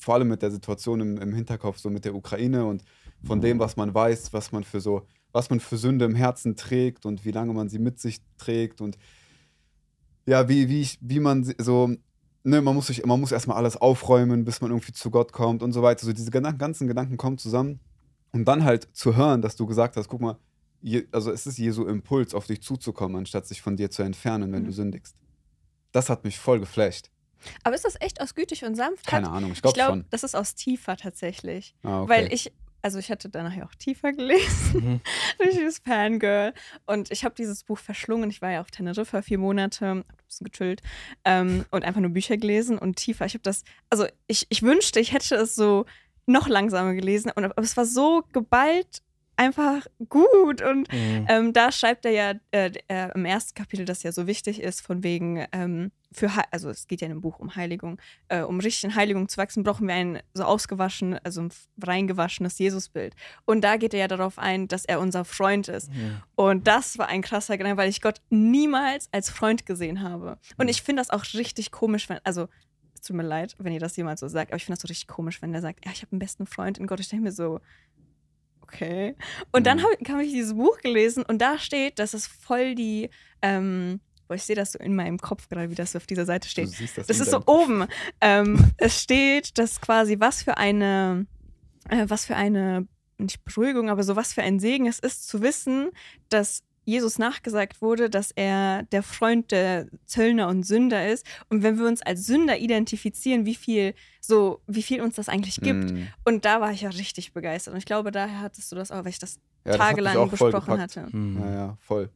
vor allem mit der Situation im, im Hinterkopf, so mit der Ukraine und von dem, was man weiß, was man für so, was man für Sünde im Herzen trägt und wie lange man sie mit sich trägt und ja, wie, wie, ich, wie man so, ne, man muss sich, man muss erstmal alles aufräumen, bis man irgendwie zu Gott kommt und so weiter. So diese ganzen Gedanken kommen zusammen. Und dann halt zu hören, dass du gesagt hast, guck mal, je, also es ist Jesu Impuls, auf dich zuzukommen, anstatt sich von dir zu entfernen, wenn Mhm. du sündigst. Das hat mich voll geflasht. Aber ist das echt aus gütig und sanft? Keine Hat- Ahnung, ich Ich glaube glaube, schon. das ist aus tiefer tatsächlich. Ah, okay. Weil ich, also ich hatte danach ja auch tiefer gelesen, Mhm. (laughs) richtiges Fangirl. Und ich habe dieses Buch verschlungen. Ich war ja auf Teneriffa vier Monate, hab ein bisschen gechillt ähm, und einfach nur Bücher gelesen und tiefer. Ich habe das, also ich, ich wünschte, ich hätte es so noch langsamer gelesen. Und aber es war so geballt einfach gut. Und Mhm. ähm, da schreibt er ja äh, äh, im ersten Kapitel, dass ja so wichtig ist, von wegen, ähm, für, also es geht ja in dem Buch um Heiligung, äh, um richtig in Heiligung zu wachsen, brauchen wir ein so ausgewaschen, also ein reingewaschenes Jesusbild. Und da geht er ja darauf ein, dass er unser Freund ist. Ja. Und das war ein krasser Gedanke, weil ich Gott niemals als Freund gesehen habe. Und ich finde das auch richtig komisch, wenn, also es tut mir leid, wenn ihr das jemals so sagt, aber ich finde das so richtig komisch, wenn der sagt, ja, ich habe einen besten Freund in Gott. Ich denke mir so, okay. Und dann Mhm. habe hab ich dieses Buch gelesen und da steht, dass es voll die, ähm, boah, ich sehe das so in meinem Kopf gerade, wie das so auf dieser Seite Du steht. siehst das Das ist so oben. Ähm, (laughs) es steht, dass quasi was für eine, äh, was für eine, nicht Beruhigung, aber so was für ein Segen es ist, zu wissen, dass Jesus nachgesagt wurde, dass er der Freund der Zöllner und Sünder ist. Und wenn wir uns als Sünder identifizieren, wie viel, so, wie viel uns das eigentlich gibt. Mhm. Und da war ich ja richtig begeistert. Und ich glaube, daher hattest du das auch, weil ich das Ja, das hat tagelang auch voll besprochen hatte. Mhm. Ja, ja, voll.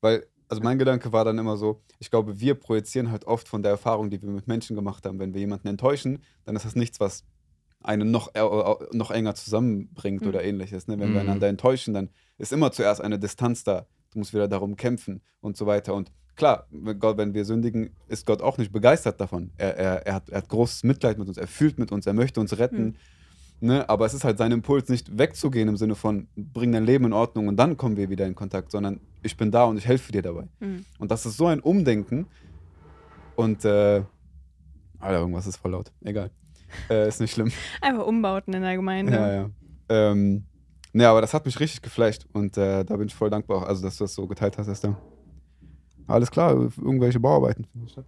Weil, also mein Gedanke war dann immer so, ich glaube, wir projizieren halt oft von der Erfahrung, die wir mit Menschen gemacht haben. Wenn wir jemanden enttäuschen, dann ist das nichts, was einen noch, äh, noch enger zusammenbringt Mhm. oder ähnliches. Ne? Wenn wir Mhm. einander enttäuschen, dann ist immer zuerst eine Distanz da. Du musst wieder darum kämpfen und so weiter. Und klar, wenn Gott, wenn wir sündigen, ist Gott auch nicht begeistert davon. Er, er, er, hat, er hat großes Mitleid mit uns, er fühlt mit uns, er möchte uns retten. Ne? Aber es ist halt sein Impuls, nicht wegzugehen im Sinne von, bring dein Leben in Ordnung und dann kommen wir wieder in Kontakt, sondern ich bin da und ich helfe dir dabei. Mhm. Und das ist so ein Umdenken. Und, äh, Alter, irgendwas ist voll laut. Egal. Äh, ist nicht schlimm. (laughs) Einfach Umbauten in der Gemeinde. Ja, ja. Ähm, ne, aber das hat mich richtig geflasht und äh, da bin ich voll dankbar, also dass du das so geteilt hast, Esther. Alles klar, irgendwelche Bauarbeiten. finden statt.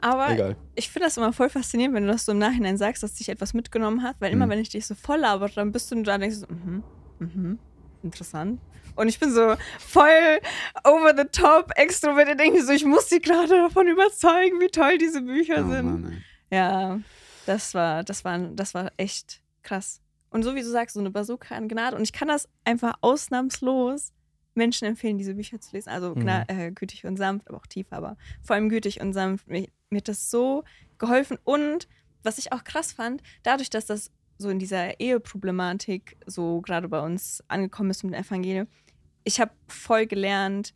Aber Egal. ich finde das immer voll faszinierend, wenn du das so im Nachhinein sagst, dass dich etwas mitgenommen hat, weil immer, Mhm. wenn ich dich so voll laber, dann bist du da und denkst so, mhm, mhm, interessant. Und ich bin so voll over the top, extrovertiert, denke so, ich muss sie gerade davon überzeugen, wie toll diese Bücher Oh, sind. Mann. Ja, das war, das war, das war echt krass. Und so wie du sagst, so eine Bazooka an Gnade. Und ich kann das einfach ausnahmslos Menschen empfehlen, diese Bücher zu lesen. Also Mhm. äh, gütig und sanft, aber auch tief, aber vor allem gütig und sanft. Mir, mir hat das so geholfen. Und was ich auch krass fand, dadurch, dass das so in dieser Eheproblematik so gerade bei uns angekommen ist mit dem Evangelium, ich habe voll gelernt,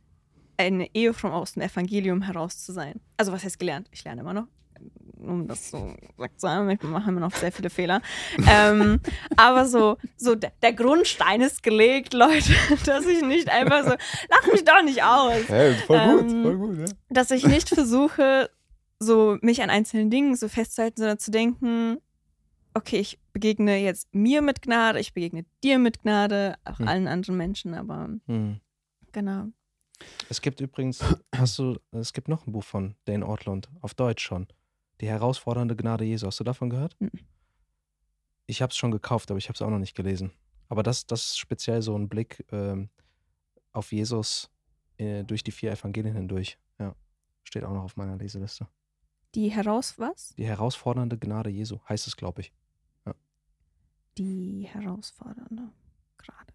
eine Ehefrau aus dem Evangelium heraus zu sein. Also was heißt gelernt? Ich lerne immer noch, um das so gesagt zu haben. Ich mache immer noch sehr viele Fehler. ähm, aber so, so der, der Grundstein ist gelegt, Leute, (laughs) dass ich nicht einfach so, lach mich doch nicht aus Hey, voll gut, Ähm, voll gut, ja. dass ich nicht versuche, so mich an einzelnen Dingen so festzuhalten, sondern zu denken, okay, ich begegne jetzt mir mit Gnade, ich begegne dir mit Gnade, auch Hm. allen anderen Menschen, aber Mhm. genau. Es gibt übrigens, hast du, es gibt noch ein Buch von Dane Ortlund, auf Deutsch schon. Die herausfordernde Gnade Jesu. Hast du davon gehört? Mhm. Ich habe es schon gekauft, aber ich habe es auch noch nicht gelesen. Aber das, das ist speziell so ein Blick ähm, auf Jesus äh, durch die vier Evangelien hindurch. Ja, steht auch noch auf meiner Leseliste. Die heraus, was? Die herausfordernde Gnade Jesu heißt es, glaube ich. Die herausfordernde gerade.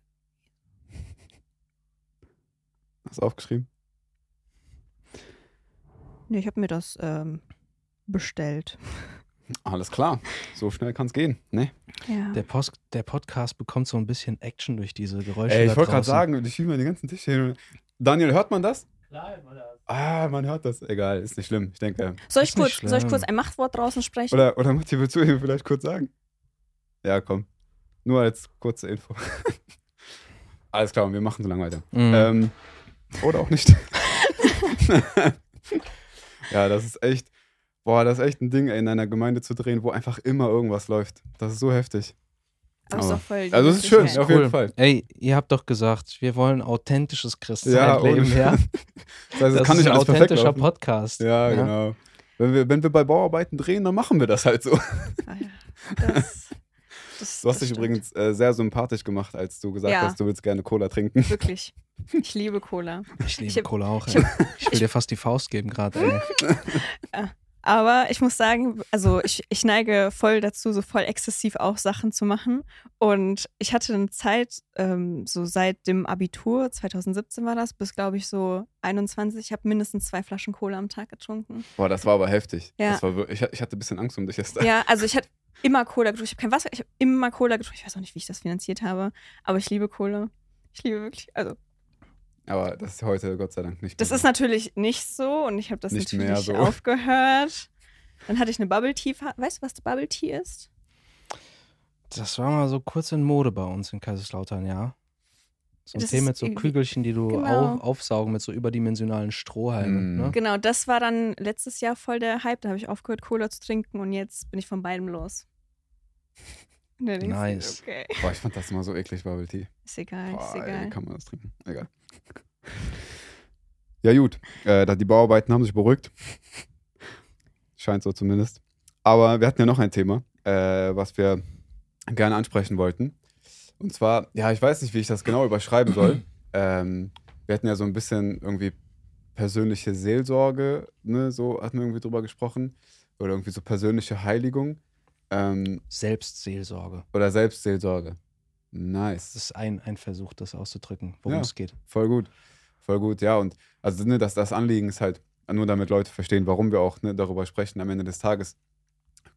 Hast du aufgeschrieben? Nee, ich habe mir das ähm, bestellt. Alles klar. So schnell kann es gehen, ne? Ja. Der, Post, der Podcast bekommt so ein bisschen Action durch diese Geräusche. Ey, ich wollte gerade sagen, ich schiebe mir den ganzen Tisch hin. Daniel, hört man das? Klar, man das. Ah, man hört das. Egal, ist nicht schlimm. Ich denke. soll, ich kurz, soll ich kurz schlimm. ein Machtwort draußen sprechen? Oder, oder Matti, willst du ihm vielleicht kurz sagen? Ja, komm. Nur als kurze Info. (laughs) Alles klar, wir machen so lange weiter. Mhm. Ähm, oder auch nicht. (laughs) ja, das ist echt, boah, das ist echt ein Ding, ey, in einer Gemeinde zu drehen, wo einfach immer irgendwas läuft. Das ist so heftig. Aber ist doch voll Also es ist schön, auf jeden Fall. Ey, ihr habt doch gesagt, wir wollen authentisches Christsein Ja, ja. Das, heißt, Das kann ist nicht ein authentischer. Podcast. Ja, genau. Wenn wir, wenn wir bei Bauarbeiten drehen, dann machen wir das halt so. Ah, ja. das, das, Du hast das dich stimmt. übrigens äh, sehr sympathisch gemacht, als du gesagt Ja. hast, du willst gerne Cola trinken. Wirklich. Ich liebe Cola. Ich liebe Ich hab- Cola auch. ich ey. Ich, will dir fast die Faust geben gerade. (laughs) Aber ich muss sagen, also ich, ich neige voll dazu, so voll exzessiv auch Sachen zu machen. Und ich hatte eine Zeit, ähm, so seit dem Abitur, 2017 war das, bis glaube ich so 21, ich habe mindestens zwei Flaschen Cola am Tag getrunken. Boah, das war aber heftig. Ja. War, ich, ich hatte ein bisschen Angst um dich jetzt. Ja, also ich (laughs) hatte immer Cola getrunken. Ich habe kein Wasser, ich habe immer Cola getrunken. Ich weiß auch nicht, wie ich das finanziert habe, aber ich liebe Cola. Ich liebe wirklich, also Aber das ist heute Gott sei Dank nicht das mehr ist natürlich nicht so und ich habe das Nicht natürlich mehr so. aufgehört. Dann hatte ich eine Bubble Tea. Weißt du, was Bubble Tea ist? Das war mal so kurz in Mode bei uns in Kaiserslautern, ja. So ein Das Tee mit so Kügelchen, die du Genau. auf, aufsaugen mit so überdimensionalen Strohhalmen. Mm. Ne? Genau, das war dann letztes Jahr voll der Hype. Da habe ich aufgehört, Cola zu trinken und jetzt bin ich von beidem los. Nice. Okay, Boah, ich fand das immer so eklig, Bubble Tea. ist egal, ist Boah, ey, egal. wie kann man das trinken? Egal. (laughs) Ja, gut. Äh, die Bauarbeiten haben sich beruhigt. Scheint so zumindest. Aber wir hatten ja noch ein Thema, äh, was wir gerne ansprechen wollten. Und zwar, ja, ich weiß nicht, wie ich das genau überschreiben soll. (clears throat) ähm, wir hatten ja so ein bisschen irgendwie persönliche Seelsorge, ne, so hatten wir irgendwie drüber gesprochen. Oder irgendwie so persönliche Heiligung. Ähm, Selbstseelsorge. oder Selbstseelsorge. Nice. Das ist ein, ein Versuch, das auszudrücken, worum Ja. es geht. Voll gut. Voll gut, ja. Und also ne, das, das Anliegen ist halt, nur damit Leute verstehen, warum wir auch ne, darüber sprechen. Am Ende des Tages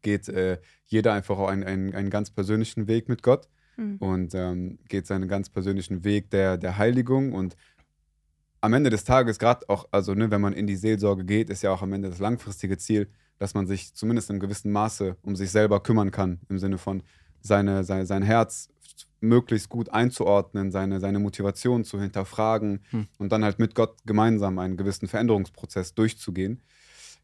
geht äh, jeder einfach auch einen, einen, einen ganz persönlichen Weg mit Gott Hm. und ähm, geht seinen ganz persönlichen Weg der, der Heiligung. Und am Ende des Tages, gerade auch, also ne, wenn man in die Seelsorge geht, ist ja auch am Ende das langfristige Ziel, dass man sich zumindest in gewissem Maße um sich selber kümmern kann, im Sinne von seine, sein, sein Herz möglichst gut einzuordnen, seine, seine Motivation zu hinterfragen Hm. und dann halt mit Gott gemeinsam einen gewissen Veränderungsprozess durchzugehen.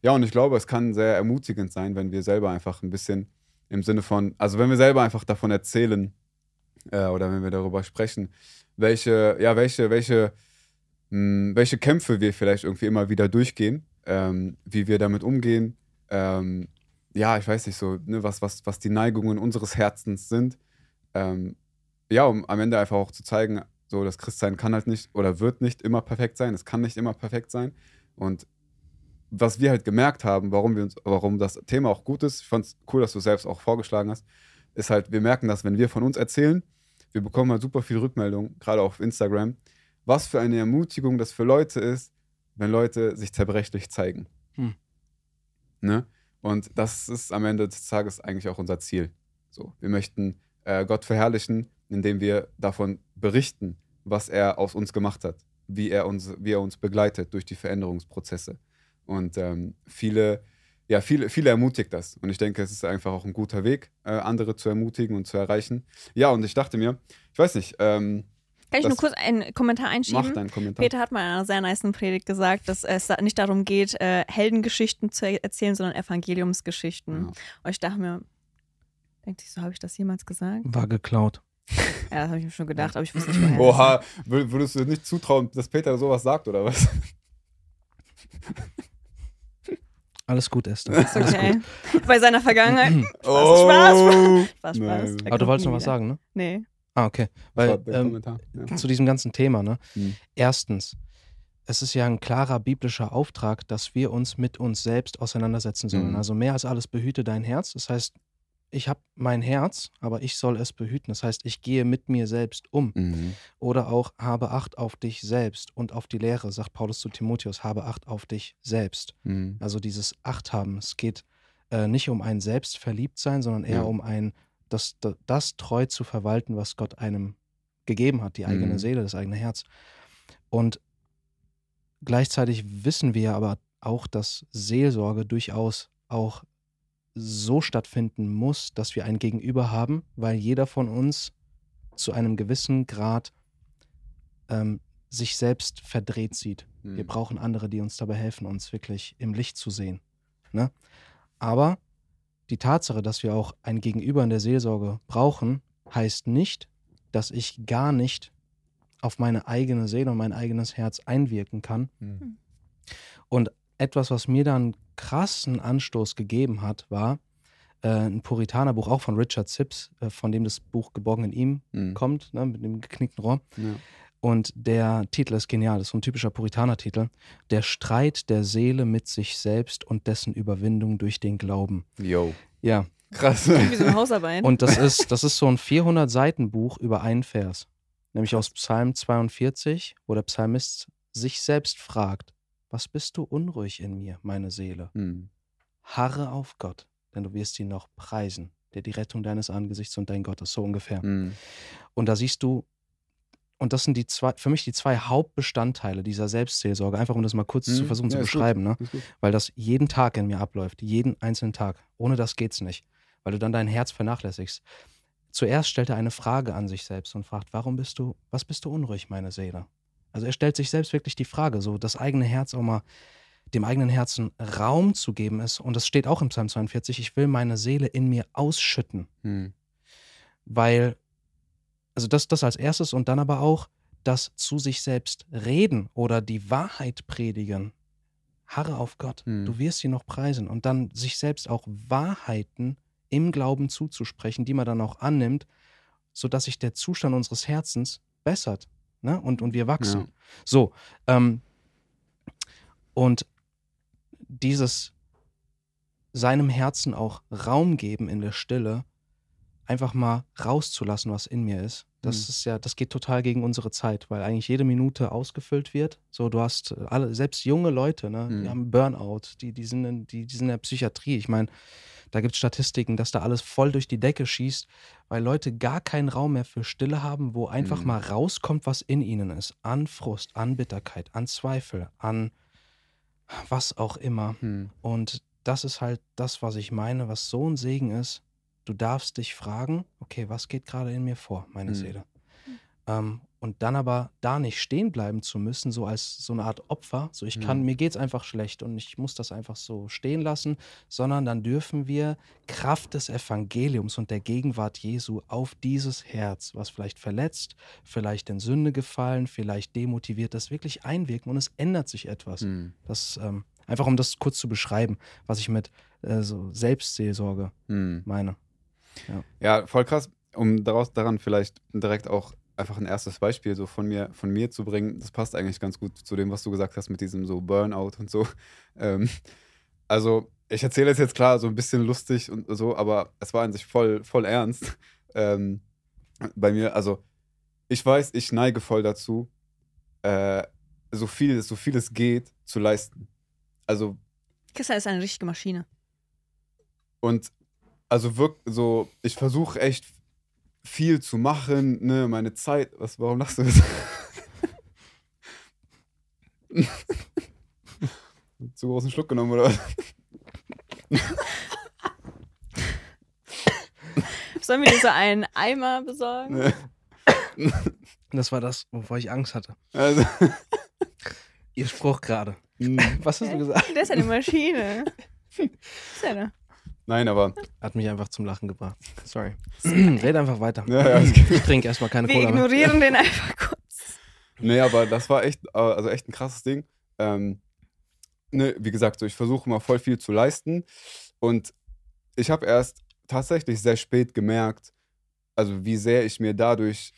Ja, und ich glaube, es kann sehr ermutigend sein, wenn wir selber einfach ein bisschen im Sinne von, also wenn wir selber einfach davon erzählen äh, oder wenn wir darüber sprechen, welche, ja, welche, welche, mh, welche Kämpfe wir vielleicht irgendwie immer wieder durchgehen, ähm, wie wir damit umgehen, ähm, ja, ich weiß nicht so, ne, was, was, was die Neigungen unseres Herzens sind. Ähm, ja, um am Ende einfach auch zu zeigen, so das Christsein kann halt nicht oder wird nicht immer perfekt sein. Es kann nicht immer perfekt sein. Und was wir halt gemerkt haben, warum wir uns, warum das Thema auch gut ist, ich fand es cool, dass du selbst auch vorgeschlagen hast, ist halt, wir merken, dass wenn wir von uns erzählen, wir bekommen halt super viel Rückmeldung, gerade auf Instagram, was für eine Ermutigung das für Leute ist, wenn Leute sich zerbrechlich zeigen. Hm. Ne? Und das ist am Ende des Tages eigentlich auch unser Ziel. So, wir möchten äh, Gott verherrlichen, indem wir davon berichten, was er aus uns gemacht hat, wie er uns, wie er uns begleitet durch die Veränderungsprozesse. Und ähm, viele, ja, viele, viele ermutigt das. Und ich denke, es ist einfach auch ein guter Weg, äh, andere zu ermutigen und zu erreichen. Ja, und ich dachte mir, ich weiß nicht, ähm, Kann ich das- nur kurz einen Kommentar mach einschieben? deinen Kommentar. Peter hat mal in einer sehr niceen Predigt gesagt, dass es nicht darum geht, äh, Heldengeschichten zu er- erzählen, sondern Evangeliumsgeschichten. Ja. Und ich dachte mir, denkt sich so, habe ich das jemals gesagt? War geklaut. Ja, das habe ich mir schon gedacht, aber ich wusste nicht, woher. (clears throat) Oha, wür- würdest du dir nicht zutrauen, dass Peter sowas sagt, oder was? Alles gut, Esther. Ist Alles okay. gut. Bei seiner Vergangenheit. (clears throat) Oh, Spaß, Spaß, Spaß. Nein. Der Aber du wolltest noch was sagen, ne? Nee. Ah, okay. Weil ähm. Ja. zu diesem ganzen Thema, ne? Hm. Erstens, es ist ja ein klarer biblischer Auftrag, dass wir uns mit uns selbst auseinandersetzen sollen. Mhm. Also mehr als alles behüte dein Herz. Das heißt, ich habe mein Herz, aber ich soll es behüten. Das heißt, ich gehe mit mir selbst um. Mhm. Oder auch habe Acht auf dich selbst und auf die Lehre, sagt Paulus zu Timotheus, habe Acht auf dich selbst. Mhm. Also dieses Acht haben. Es geht äh, nicht um ein Selbstverliebtsein, sondern eher Ja. um ein, das, das, das treu zu verwalten, was Gott einem gegeben hat, die eigene Mhm. Seele, das eigene Herz. Und gleichzeitig wissen wir aber auch, dass Seelsorge durchaus auch so stattfinden muss, dass wir ein Gegenüber haben, weil jeder von uns zu einem gewissen Grad ähm, sich selbst verdreht sieht. Wir Mhm. brauchen andere, die uns dabei helfen, uns wirklich im Licht zu sehen. Ne? Aber die Tatsache, dass wir auch ein Gegenüber in der Seelsorge brauchen, heißt nicht, dass ich gar nicht auf meine eigene Seele und mein eigenes Herz einwirken kann. Mhm. Und etwas, was mir dann krassen Anstoß gegeben hat, war äh, ein Puritanerbuch, auch von Richard Sips, äh, von dem das Buch Geborgen in ihm Mhm. kommt, ne, mit dem geknickten Rohr. Ja. Und der Titel ist genial, das ist so ein typischer Puritaner-Titel. Der Streit der Seele mit sich selbst und dessen Überwindung durch den Glauben. Yo. Ja, Krass. Wie so eine Hausarbeit. und das ist, das ist so ein 400-Seiten-Buch über einen Vers. Nämlich aus Psalm 42, wo der Psalmist sich selbst fragt, was bist du unruhig in mir, meine Seele? Hm. Harre auf Gott, denn du wirst ihn noch preisen, der die Rettung deines Angesichts und dein Gott ist, so ungefähr. Hm. Und da siehst du, und das sind die zwei, für mich die zwei Hauptbestandteile dieser Selbstseelsorge, einfach um das mal kurz zu Mhm. versuchen zu Ja, ist gut. beschreiben, ne? Weil das jeden Tag in mir abläuft, jeden einzelnen Tag. Ohne das geht's nicht, weil du dann dein Herz vernachlässigst. Zuerst stellt er eine Frage an sich selbst und fragt, warum bist du, was bist du unruhig, meine Seele? Also er stellt sich selbst wirklich die Frage, so das eigene Herz auch mal dem eigenen Herzen Raum zu geben ist. Und das steht auch im Psalm 42, ich will meine Seele in mir ausschütten Hm. weil, also das, das als erstes und dann aber auch das zu sich selbst reden oder die Wahrheit predigen. Harre auf Gott, Hm. du wirst ihn noch preisen und dann sich selbst auch Wahrheiten im Glauben zuzusprechen, die man dann auch annimmt, sodass sich der Zustand unseres Herzens bessert ne? und, und wir wachsen. Ja. So, ähm, und dieses seinem Herzen auch Raum geben in der Stille, einfach mal rauszulassen, was in mir ist. Das Mhm. ist ja, das geht total gegen unsere Zeit, weil eigentlich jede Minute ausgefüllt wird. So, du hast äh, alle, selbst junge Leute, ne, Mhm. die haben Burnout, die, die, sind in, die, die sind in der Psychiatrie. Ich meine, da gibt es Statistiken, dass da alles voll durch die Decke schießt, weil Leute gar keinen Raum mehr für Stille haben, wo einfach Mhm. mal rauskommt, was in ihnen ist. An Frust, an Bitterkeit, an Zweifel, an was auch immer. Hm. Und das ist halt das, was ich meine, was so ein Segen ist. Du darfst dich fragen, okay, was geht gerade in mir vor, meine Mhm. Seele? Ähm, und dann aber da nicht stehen bleiben zu müssen, so als so eine Art Opfer, so ich kann, Mhm. mir geht's einfach schlecht und ich muss das einfach so stehen lassen, sondern dann dürfen wir Kraft des Evangeliums und der Gegenwart Jesu auf dieses Herz, was vielleicht verletzt, vielleicht in Sünde gefallen, vielleicht demotiviert, das wirklich einwirken und es ändert sich etwas. Hm. Das, ähm, einfach um das kurz zu beschreiben, was ich mit äh, so Selbstseelsorge Hm. meine. Ja, voll krass. Um daraus daran vielleicht direkt auch einfach ein erstes Beispiel so von mir, von mir zu bringen, das passt eigentlich ganz gut zu dem, was du gesagt hast mit diesem so Burnout und so. (laughs) Ähm, also, ich erzähle es jetzt klar so ein bisschen lustig und so, aber es war an sich voll, voll ernst. (laughs) Ähm, bei mir, also, ich weiß, ich neige voll dazu, äh, so viel, so viel es geht, zu leisten. Also, Kissa ist eine richtige Maschine. Und also wirklich so, ich versuche echt viel zu machen, ne, meine Zeit. Was, warum lachst du jetzt? (laughs) zu großen Schluck genommen, oder was? (laughs) Sollen wir dir so einen Eimer besorgen? Ne. Das war das, wovor ich Angst hatte. Also, Ihr Spruch gerade. hm. Was hast du gesagt? Der ist eine Maschine. (laughs) Ist ja da. Nein, aber Hat mich einfach zum Lachen gebracht. Sorry. (clears throat) Red einfach weiter. Ja, ja, ich trinke erstmal keine Wir Cola. Mehr. ignorieren den einfach kurz. Nee, aber das war echt, äh, also echt ein krasses Ding. Ähm, ne, wie gesagt, so, ich versuche mal voll viel zu leisten. Und ich habe erst tatsächlich sehr spät gemerkt, also wie sehr ich mir dadurch,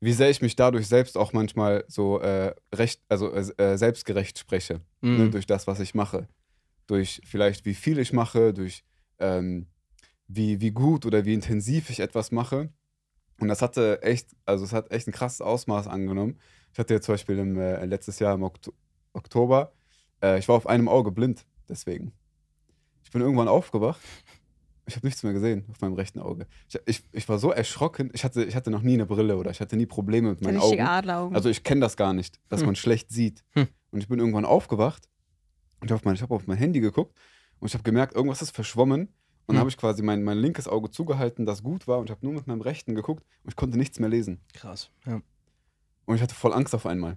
wie sehr ich mich dadurch selbst auch manchmal so äh, recht, also äh, selbstgerecht spreche, ne, Mhm. durch das, was ich mache. Durch vielleicht wie viel ich mache, durch ähm, wie, wie gut oder wie intensiv ich etwas mache. Und das hatte echt, also es hat echt ein krasses Ausmaß angenommen. Ich hatte jetzt zum Beispiel im, äh, letztes Jahr im Okto Oktober, äh, ich war auf einem Auge blind, deswegen. Ich bin irgendwann aufgewacht. Ich habe nichts mehr gesehen auf meinem rechten Auge. Ich, ich, ich war so erschrocken. Ich hatte, ich hatte noch nie eine Brille oder ich hatte nie Probleme mit meinen Augen. Adleraugen. Also ich kenne das gar nicht, dass Hm. man schlecht sieht. Hm. Und ich bin irgendwann aufgewacht und ich habe auf, mein- ich hab auf mein Handy geguckt und ich habe gemerkt, irgendwas ist verschwommen. Und dann Hm. habe ich quasi mein, mein linkes Auge zugehalten, das gut war und ich habe nur mit meinem rechten geguckt und ich konnte nichts mehr lesen. Krass. Ja. Und ich hatte voll Angst auf einmal.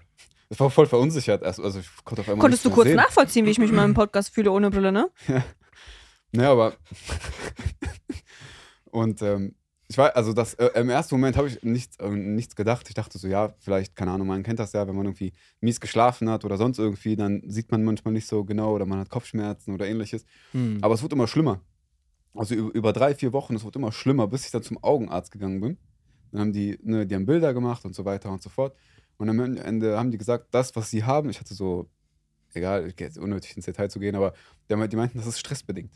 Ich war voll verunsichert erst. Also ich konnte auf einmal Konntest du kurz sehen. nachvollziehen, wie ich mich in meinem Podcast fühle ohne Brille, ne? (laughs) Naja, aber. (laughs) und ähm, ich war, also das, äh, im ersten Moment habe ich nichts, äh, nichts gedacht. Ich dachte so, ja, vielleicht, keine Ahnung, man kennt das ja, wenn man irgendwie mies geschlafen hat oder sonst irgendwie, dann sieht man manchmal nicht so genau oder man hat Kopfschmerzen oder ähnliches. Mhm. Aber es wird immer schlimmer. Also über, über drei, vier Wochen, es wird immer schlimmer, bis ich dann zum Augenarzt gegangen bin. Dann haben die, ne, die haben Bilder gemacht und so weiter und so fort. Und am Ende haben die gesagt, das, was sie haben, ich hatte so, egal, jetzt unnötig ins Detail zu gehen, aber die meinten, das ist stressbedingt.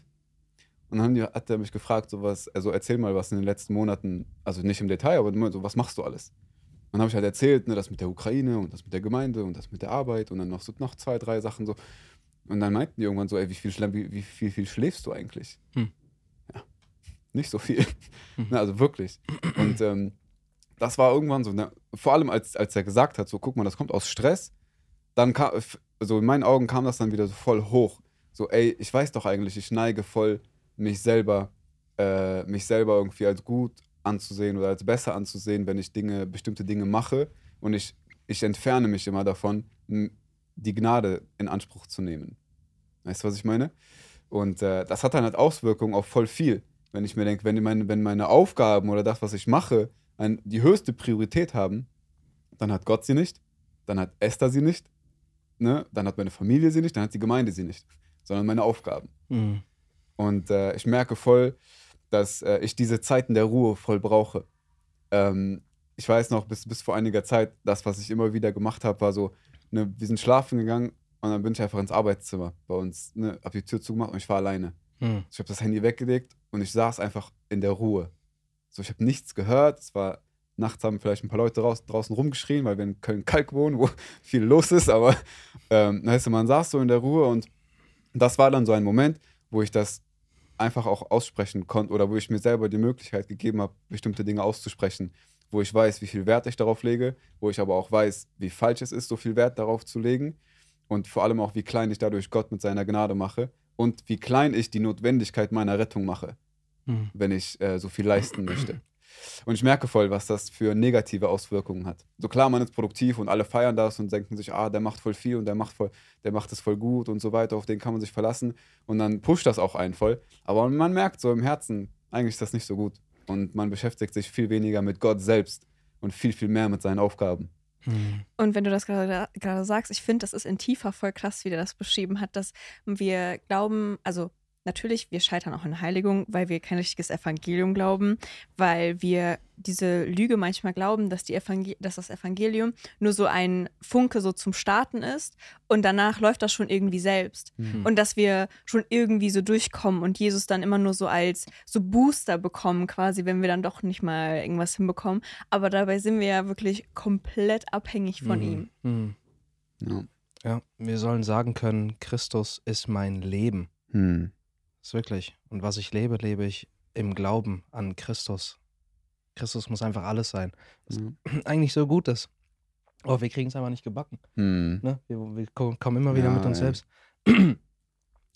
Und dann die, hat er mich gefragt, so was, also erzähl mal, was in den letzten Monaten, also nicht im Detail, aber so, was machst du alles? Und dann habe ich halt erzählt, ne, das mit der Ukraine und das mit der Gemeinde und das mit der Arbeit und dann noch so noch zwei, drei Sachen so. Und dann meinten die irgendwann so, ey, wie viel, wie, wie viel, viel schläfst du eigentlich? Hm. Ja, nicht so viel. Hm. (laughs) Ne, also wirklich. Und ähm, das war irgendwann so, ne, vor allem als, als er gesagt hat, so guck mal, das kommt aus Stress, dann kam, also in meinen Augen kam das dann wieder so voll hoch. So, ey, ich weiß doch eigentlich, ich neige voll, mich selber, äh, mich selber irgendwie als gut anzusehen oder als besser anzusehen, wenn ich Dinge, bestimmte Dinge mache und ich, ich entferne mich immer davon, die Gnade in Anspruch zu nehmen. Weißt du, was ich meine? Und äh, das hat dann halt Auswirkungen auf voll viel. Wenn ich mir denke, wenn meine, wenn meine Aufgaben oder das, was ich mache, ein, die höchste Priorität haben, dann hat Gott sie nicht, dann hat Esther sie nicht, ne? dann hat meine Familie sie nicht, dann hat die Gemeinde sie nicht, sondern meine Aufgaben. Mhm. Und äh, ich merke voll, dass äh, ich diese Zeiten der Ruhe voll brauche. Ähm, ich weiß noch, bis, bis vor einiger Zeit, das, was ich immer wieder gemacht habe, war so, ne, wir sind schlafen gegangen und dann bin ich einfach ins Arbeitszimmer bei uns, ne, hab die Tür zugemacht und ich war alleine. Mhm. Ich habe das Handy weggelegt und ich saß einfach in der Ruhe. So, ich habe nichts gehört. Es war nachts haben vielleicht ein paar Leute raus, draußen rumgeschrien, weil wir in Köln-Kalk wohnen, wo (laughs) viel los ist. Aber ähm, heißt, man saß so in der Ruhe und das war dann so ein Moment, wo ich das einfach auch aussprechen konnte oder wo ich mir selber die Möglichkeit gegeben habe, bestimmte Dinge auszusprechen, wo ich weiß, wie viel Wert ich darauf lege, wo ich aber auch weiß, wie falsch es ist, so viel Wert darauf zu legen und vor allem auch, wie klein ich dadurch Gott mit seiner Gnade mache und wie klein ich die Notwendigkeit meiner Rettung mache mhm. wenn ich äh, so viel leisten möchte. Und ich merke voll, was das für negative Auswirkungen hat. So klar, man ist produktiv und alle feiern das und denken sich, ah, der macht voll viel und der macht voll, der macht es voll gut und so weiter, auf den kann man sich verlassen. Und dann pusht das auch einen voll. Aber man merkt so im Herzen, eigentlich ist das nicht so gut. Und man beschäftigt sich viel weniger mit Gott selbst und viel, viel mehr mit seinen Aufgaben. Mhm. Und wenn du das gerade, gerade sagst, ich finde, das ist in Tiefer voll krass, wie der das beschrieben hat, dass wir glauben, also natürlich, wir scheitern auch in Heiligung, weil wir kein richtiges Evangelium glauben, weil wir diese Lüge manchmal glauben, dass, die Evangel dass das Evangelium nur so ein Funke so zum Starten ist und danach läuft das schon irgendwie selbst. Mhm. Und dass wir schon irgendwie so durchkommen und Jesus dann immer nur so als so Booster bekommen, quasi, wenn wir dann doch nicht mal irgendwas hinbekommen. Aber dabei sind wir ja wirklich komplett abhängig von mhm. ihm. Mhm. Ja. ja. wir sollen sagen können, Christus ist mein Leben. Mhm. Ist wirklich. Und was ich lebe, lebe ich im Glauben an Christus. Christus muss einfach alles sein. Was mhm. (clears throat) eigentlich so gut ist. Aber wir kriegen es einfach nicht gebacken. Mhm. Ne? Wir, wir, kommen immer wieder ja, mit uns ey. selbst. (clears throat)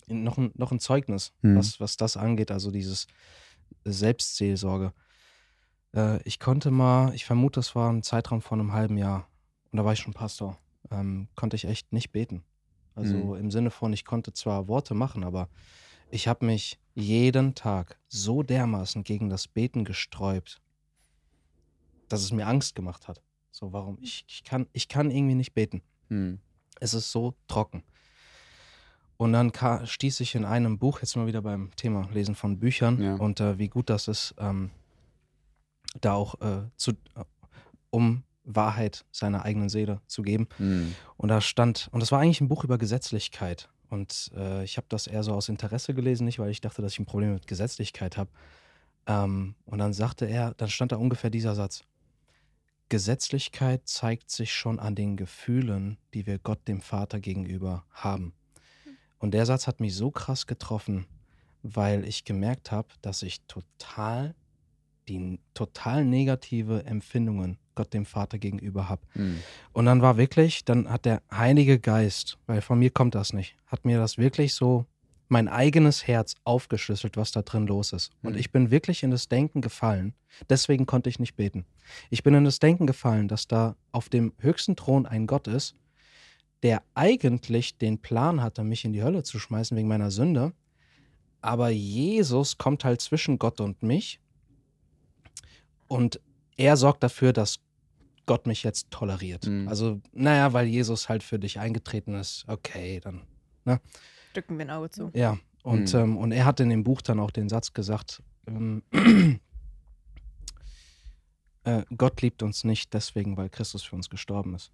noch, ein, noch ein Zeugnis, mhm. was, was das angeht, also dieses Selbstseelsorge. Äh, ich konnte mal, ich vermute, das war ein Zeitraum von einem halben Jahr. Und da war ich schon Pastor. Ähm, konnte ich echt nicht beten. Also mhm. im Sinne von, ich konnte zwar Worte machen, aber ich habe mich jeden Tag so dermaßen gegen das Beten gesträubt, dass es mir Angst gemacht hat. So, warum? Ich, ich, kann, ich kann irgendwie nicht beten. Hm. Es ist so trocken. Und dann stieß ich in einem Buch, jetzt mal wieder beim Thema Lesen von Büchern ja. und äh, wie gut das ist, ähm, da auch äh, zu, äh, um Wahrheit seiner eigenen Seele zu geben. Mhm. Und da stand, und das war eigentlich ein Buch über Gesetzlichkeit. Und äh, ich habe das eher so aus Interesse gelesen, nicht weil ich dachte, dass ich ein Problem mit Gesetzlichkeit habe. Ähm, und dann sagte er, dann stand da ungefähr dieser Satz. Gesetzlichkeit zeigt sich schon an den Gefühlen, die wir Gott dem Vater gegenüber haben. Und der Satz hat mich so krass getroffen, weil ich gemerkt habe, dass ich total die total negative Empfindungen Gott dem Vater gegenüber habe. Mhm. Und dann war wirklich, dann hat der Heilige Geist, weil von mir kommt das nicht, hat mir das wirklich so mein eigenes Herz aufgeschlüsselt, was da drin los ist. Und mhm. ich bin wirklich in das Denken gefallen. Deswegen konnte ich nicht beten. Ich bin in das Denken gefallen, dass da auf dem höchsten Thron ein Gott ist, der eigentlich den Plan hatte, mich in die Hölle zu schmeißen wegen meiner Sünde. Aber Jesus kommt halt zwischen Gott und mich. Und er sorgt dafür, dass Gott mich jetzt toleriert. Mhm. Also, naja, weil Jesus halt für dich eingetreten ist, okay, dann, ne? Drücken wir ein Auge zu. Ja, und, mhm. ähm, und er hat in dem Buch dann auch den Satz gesagt, ähm, (clears throat) äh, Gott liebt uns nicht deswegen, weil Christus für uns gestorben ist,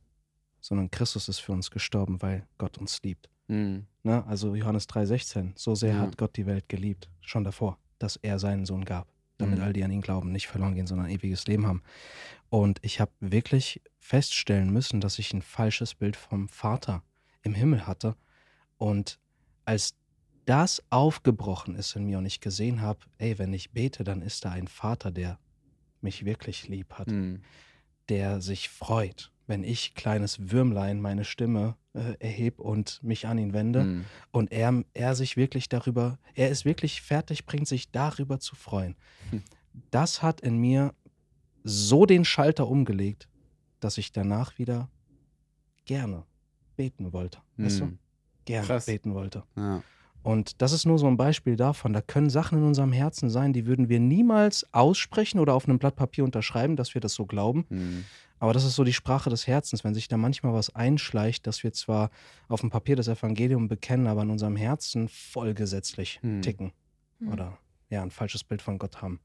sondern Christus ist für uns gestorben, weil Gott uns liebt. Mhm. Ne? Also Johannes 3,16, so sehr Ja. hat Gott die Welt geliebt, schon davor, dass er seinen Sohn gab, damit Mhm. all die an ihn glauben, nicht verloren gehen, sondern ewiges Leben haben. Und ich habe wirklich feststellen müssen, dass ich ein falsches Bild vom Vater im Himmel hatte. Und als das aufgebrochen ist in mir und ich gesehen habe, ey, wenn ich bete, dann ist da ein Vater, der mich wirklich lieb hat Mhm. der sich freut, wenn ich, kleines Würmlein, meine Stimme äh, erhebe und mich an ihn wende. Mhm. Und er, er sich wirklich darüber, er ist wirklich fertig, bringt sich darüber zu freuen. Hm. Das hat in mir so den Schalter umgelegt, dass ich danach wieder gerne beten wollte. Weißt du? Mhm. Gerne Krass. beten wollte. Ja. Und das ist nur so ein Beispiel davon. Da können Sachen in unserem Herzen sein, die würden wir niemals aussprechen oder auf einem Blatt Papier unterschreiben, dass wir das so glauben. Mhm. Aber das ist so die Sprache des Herzens, wenn sich da manchmal was einschleicht, dass wir zwar auf dem Papier das Evangelium bekennen, aber in unserem Herzen vollgesetzlich Hm. ticken Hm. oder ja, ein falsches Bild von Gott haben.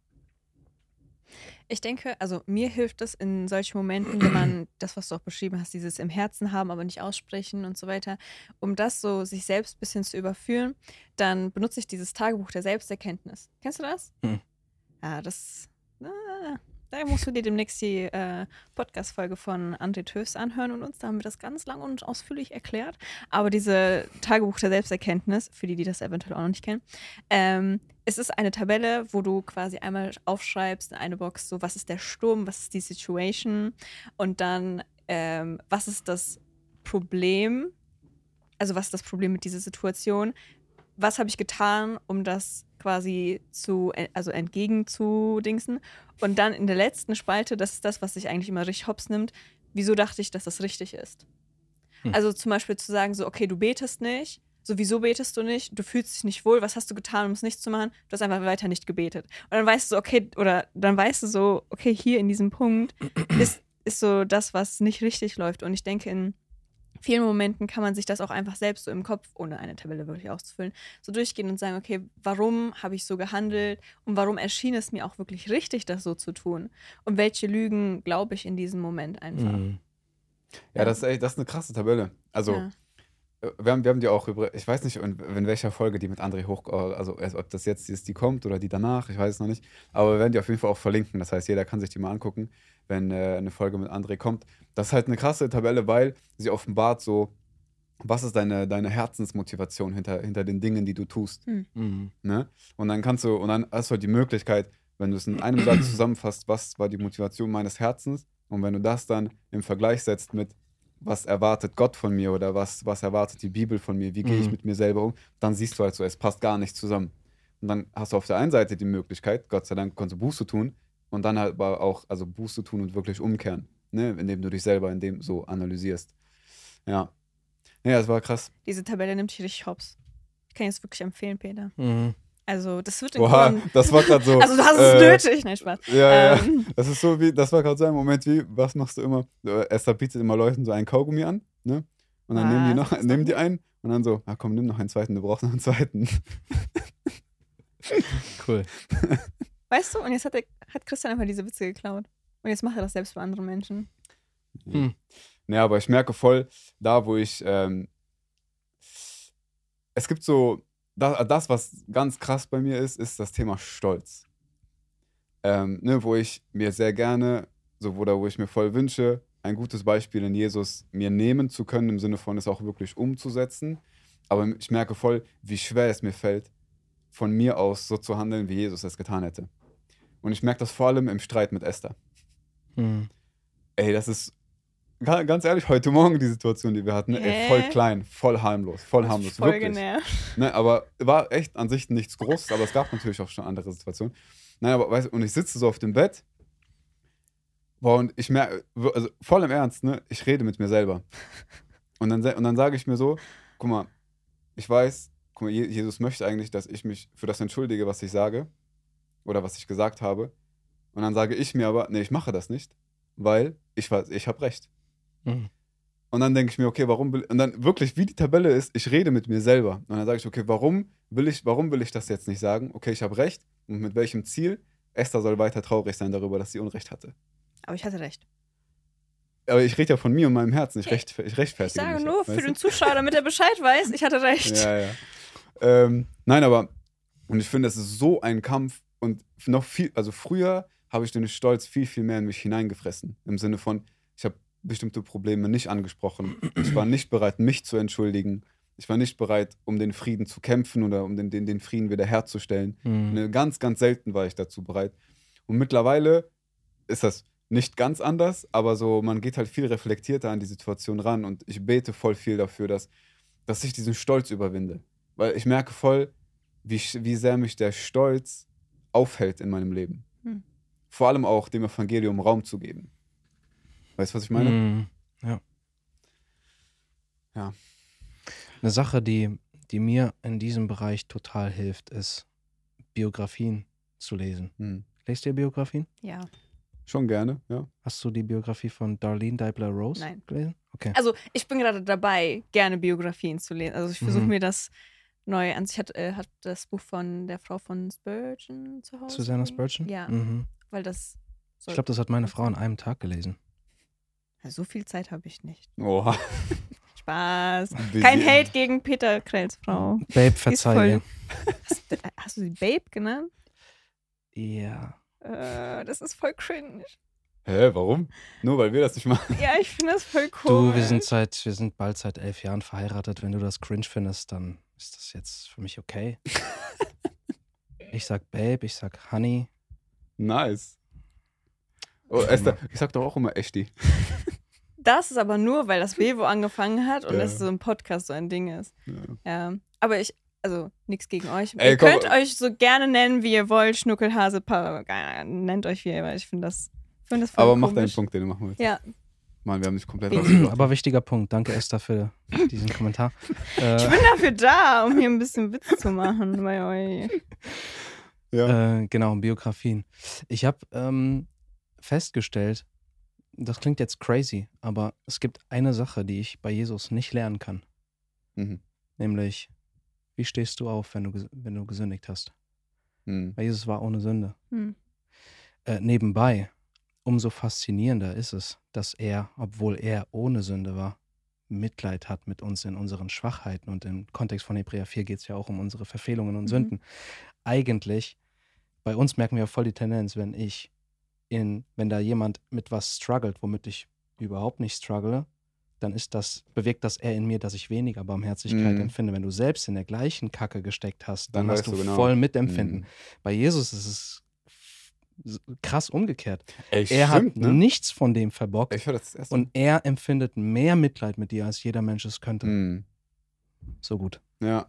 Ich denke, also mir hilft es in solchen Momenten, wenn man (clears throat) das, was du auch beschrieben hast, dieses im Herzen haben, aber nicht aussprechen und so weiter, um das so sich selbst ein bisschen zu überführen, dann benutze ich dieses Tagebuch der Selbsterkenntnis. Kennst du das? Hm. Ja, das. Ah, da musst du dir demnächst die äh, Podcast-Folge von André Töfs anhören und uns. Da haben wir das ganz lang und ausführlich erklärt. Aber diese Tagebuch der Selbsterkenntnis, für die, die das eventuell auch noch nicht kennen, ähm, es ist eine Tabelle, wo du quasi einmal aufschreibst in eine Box, so was ist der Sturm, was ist die Situation und dann ähm, was ist das Problem, also was ist das Problem mit dieser Situation, was habe ich getan, um das quasi zu, also entgegenzudingsen und dann in der letzten Spalte, das ist das, was sich eigentlich immer richtig hops nimmt, wieso dachte ich, dass das richtig ist. Hm. Also zum Beispiel zu sagen, so, okay, du betest nicht, so, wieso betest du nicht? Du fühlst dich nicht wohl, was hast du getan, um es nicht zu machen? Du hast einfach weiter nicht gebetet. Und dann weißt du so, okay, oder dann weißt du so, okay, hier in diesem Punkt ist, ist so das, was nicht richtig läuft. Und ich denke, in vielen Momenten kann man sich das auch einfach selbst so im Kopf, ohne eine Tabelle wirklich auszufüllen, so durchgehen und sagen, okay, warum habe ich so gehandelt und warum erschien es mir auch wirklich richtig, das so zu tun? Und welche Lügen glaube ich in diesem Moment einfach? Mhm. Ja, das ist, echt, das ist eine krasse Tabelle. Also, Ja. Wir haben, wir haben die auch über, ich weiß nicht, in, in welcher Folge die mit André hoch, also erst ob das jetzt ist, die kommt oder die danach, ich weiß es noch nicht. Aber wir werden die auf jeden Fall auch verlinken. Das heißt, jeder kann sich die mal angucken, wenn äh, eine Folge mit André kommt. Das ist halt eine krasse Tabelle, weil sie offenbart so, was ist deine, deine Herzensmotivation hinter, hinter den Dingen, die du tust. Mhm. Ne? Und dann kannst du, und dann hast du halt die Möglichkeit, wenn du es in einem Satz zusammenfasst, was war die Motivation meines Herzens, und wenn du das dann im Vergleich setzt mit, was erwartet Gott von mir oder was, was erwartet die Bibel von mir, wie gehe ich Mhm. mit mir selber um, dann siehst du halt so, es passt gar nicht zusammen. Und dann hast du auf der einen Seite die Möglichkeit, Gott sei Dank kannst du Buße tun, und dann halt aber auch, also Buße tun und wirklich umkehren, ne? indem du dich selber in dem so analysierst. Ja. Ja, das war krass. Diese Tabelle nimmt dich richtig hops. Ich kann jetzt wirklich empfehlen, Peter. Mhm. Also, das wird in Oha, das war gerade so. (laughs) Also, du hast äh, es nötig. Nein, Spaß. Ja, ja. Ähm, Das ist so wie, das war gerade so ein Moment wie, was machst du immer? Äh, Esther bietet immer Leuten so einen Kaugummi an, ne? Und dann nehmen die noch, nehmen die einen und dann so, na komm, nimm noch einen zweiten, du brauchst noch einen zweiten. (laughs) Cool. weißt du, und jetzt hat, der, hat Christian einfach diese Witze geklaut. Und jetzt macht er das selbst bei anderen Menschen. Hm. Naja, aber ich merke voll, da wo ich, ähm, es gibt so, das, das, was ganz krass bei mir ist, ist das Thema Stolz. Ähm, ne, wo ich mir sehr gerne, so wo, da, wo ich mir voll wünsche, ein gutes Beispiel in Jesus mir nehmen zu können, im Sinne von es auch wirklich umzusetzen. Aber ich merke voll, wie schwer es mir fällt, von mir aus so zu handeln, wie Jesus es getan hätte. Und ich merke das vor allem im Streit mit Esther. Mhm. Ey, das ist ganz ehrlich, heute Morgen die Situation, die wir hatten, ey, voll klein, voll harmlos, voll harmlos, Voll wirklich. genervt. Ne, aber war echt an sich nichts Großes, aber es gab natürlich auch schon andere Situationen. Nein, aber weißt du, und ich sitze so auf dem Bett, boah, und ich merke, also voll im Ernst, ne, ich rede mit mir selber. Und dann, und dann sage ich mir so, guck mal, ich weiß, guck mal, Je- Jesus möchte eigentlich, dass ich mich für das entschuldige, was ich sage oder was ich gesagt habe. Und dann sage ich mir aber, nee, ich mache das nicht, weil ich, weiß, ich habe recht. Mhm. Und dann denke ich mir, okay, warum will, und dann wirklich, wie die Tabelle ist, ich rede mit mir selber. Und dann sage ich, okay, warum will ich, warum will ich das jetzt nicht sagen? Okay, ich habe recht. Und mit welchem Ziel? Esther soll weiter traurig sein darüber, dass sie Unrecht hatte. Aber ich hatte recht. Aber ich rede ja von mir und meinem Herzen. Ich, recht, ich Ich rechtfertige sage mich. nur für weißt den Zuschauer, damit er Bescheid weiß, ich hatte recht. Ja, ja. Ähm, nein, aber und ich finde, es ist so ein Kampf und noch viel, also früher habe ich den Stolz viel, viel mehr in mich hineingefressen. Im Sinne von, ich habe bestimmte Probleme nicht angesprochen. Ich war nicht bereit, mich zu entschuldigen. Ich war nicht bereit, um den Frieden zu kämpfen oder um den, den, den Frieden wiederherzustellen. Mhm. Ne, Ganz, ganz selten war ich dazu bereit. Und mittlerweile ist das nicht ganz anders, aber so, man geht halt viel reflektierter an die Situation ran und ich bete voll viel dafür, dass, dass ich diesen Stolz überwinde. Weil ich merke voll, wie, wie sehr mich der Stolz aufhält in meinem Leben. Hm. Vor allem auch dem Evangelium Raum zu geben. Weißt du, was ich meine? Mhm. Ja. Ja. Eine Sache, die, die mir in diesem Bereich total hilft, ist Biografien zu lesen. Hm. Lest ihr Biografien? Ja. Schon gerne, ja. Hast du die Biografie von Darlene Deibler Rose Nein. gelesen? Okay. Also ich bin gerade dabei, gerne Biografien zu lesen. Also ich versuche Mhm. mir das neu an. Ich hatte äh, hat das Buch von der Frau von Spurgeon zu Hause. Susanna Spurgeon? Ja, Mhm. weil das Ich glaube, das hat meine Frau an einem Tag gelesen. Ja, so viel Zeit habe ich nicht. Oha. (laughs) Spaß. Kein Hate gegen Peter Krells Frau. Babe, voll- verzeih mir. Hast, du- hast du sie Babe genannt? Ja. Äh, das ist voll cringe. Hä, warum? Nur weil wir das nicht machen. Ja, ich finde das voll cool. Du, wir sind seit, wir sind bald seit elf Jahren verheiratet. Wenn du das cringe findest, dann ist das jetzt für mich okay. (laughs) ich sag Babe, ich sag Honey. Nice. Oh, Esther, ich sag doch auch immer Echti. (laughs) Das ist aber nur, weil das Vevo angefangen hat und Ja. das so im Podcast so ein Ding ist. Ja. Ja. Aber ich, also nichts gegen euch. Ey, ihr komm. könnt euch so gerne nennen, wie ihr wollt. Schnuckelhase, Papagei, nennt euch wie ihr wollt. Ich finde das, find das voll Aber mach deinen komisch. Punkt, den du machen willst. Ja, Mann, wir haben dich komplett. Aber wichtiger Punkt. Danke, Esther, für diesen Kommentar. (laughs) ich bin dafür da, um hier ein bisschen Witz zu machen (laughs) bei euch. Ja. äh, genau, Biografien. Ich habe ähm, festgestellt, das klingt jetzt crazy, aber es gibt eine Sache, die ich bei Jesus nicht lernen kann. Mhm. Nämlich, wie stehst du auf, wenn du, wenn du gesündigt hast? Mhm. Weil Jesus war ohne Sünde. Hm. Äh, nebenbei, umso faszinierender ist es, dass er, obwohl er ohne Sünde war, Mitleid hat mit uns in unseren Schwachheiten. Und im Kontext von Hebräer 4 geht es ja auch um unsere Verfehlungen und Mhm. Sünden. Eigentlich, bei uns merken wir voll die Tendenz, wenn ich in, wenn da jemand mit was struggelt, womit ich überhaupt nicht struggle, dann ist das, bewirkt das eher in mir, dass ich weniger Barmherzigkeit Mhm. empfinde. Wenn du selbst in der gleichen Kacke gesteckt hast, dann, Dann hast du genau. voll Mitempfinden. Mhm. Bei Jesus ist es krass umgekehrt. Ey, Er stimmt, hat ne? nichts von dem verbockt und er empfindet mehr Mitleid mit dir, als jeder Mensch es könnte. Mhm. So gut. Ja.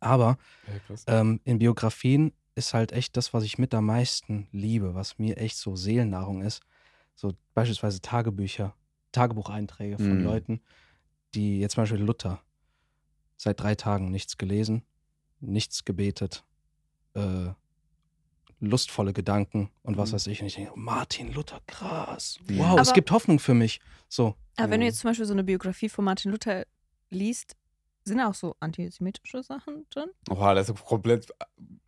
Aber krass. ähm, in Biografien ist halt echt das, was ich mit am meisten liebe, was mir echt so Seelennahrung ist. So beispielsweise Tagebücher, Tagebucheinträge von Mhm. Leuten, die jetzt zum Beispiel Luther seit drei Tagen nichts gelesen, nichts gebetet, äh, lustvolle Gedanken und was Mhm. weiß ich. Und ich denke, Martin Luther, krass. Mhm. Wow, es Aber- gibt Hoffnung für mich. So, Aber wenn du Ja. jetzt zum Beispiel so eine Biografie von Martin Luther liest, sind da auch so antisemitische Sachen drin? Oha, das ist komplett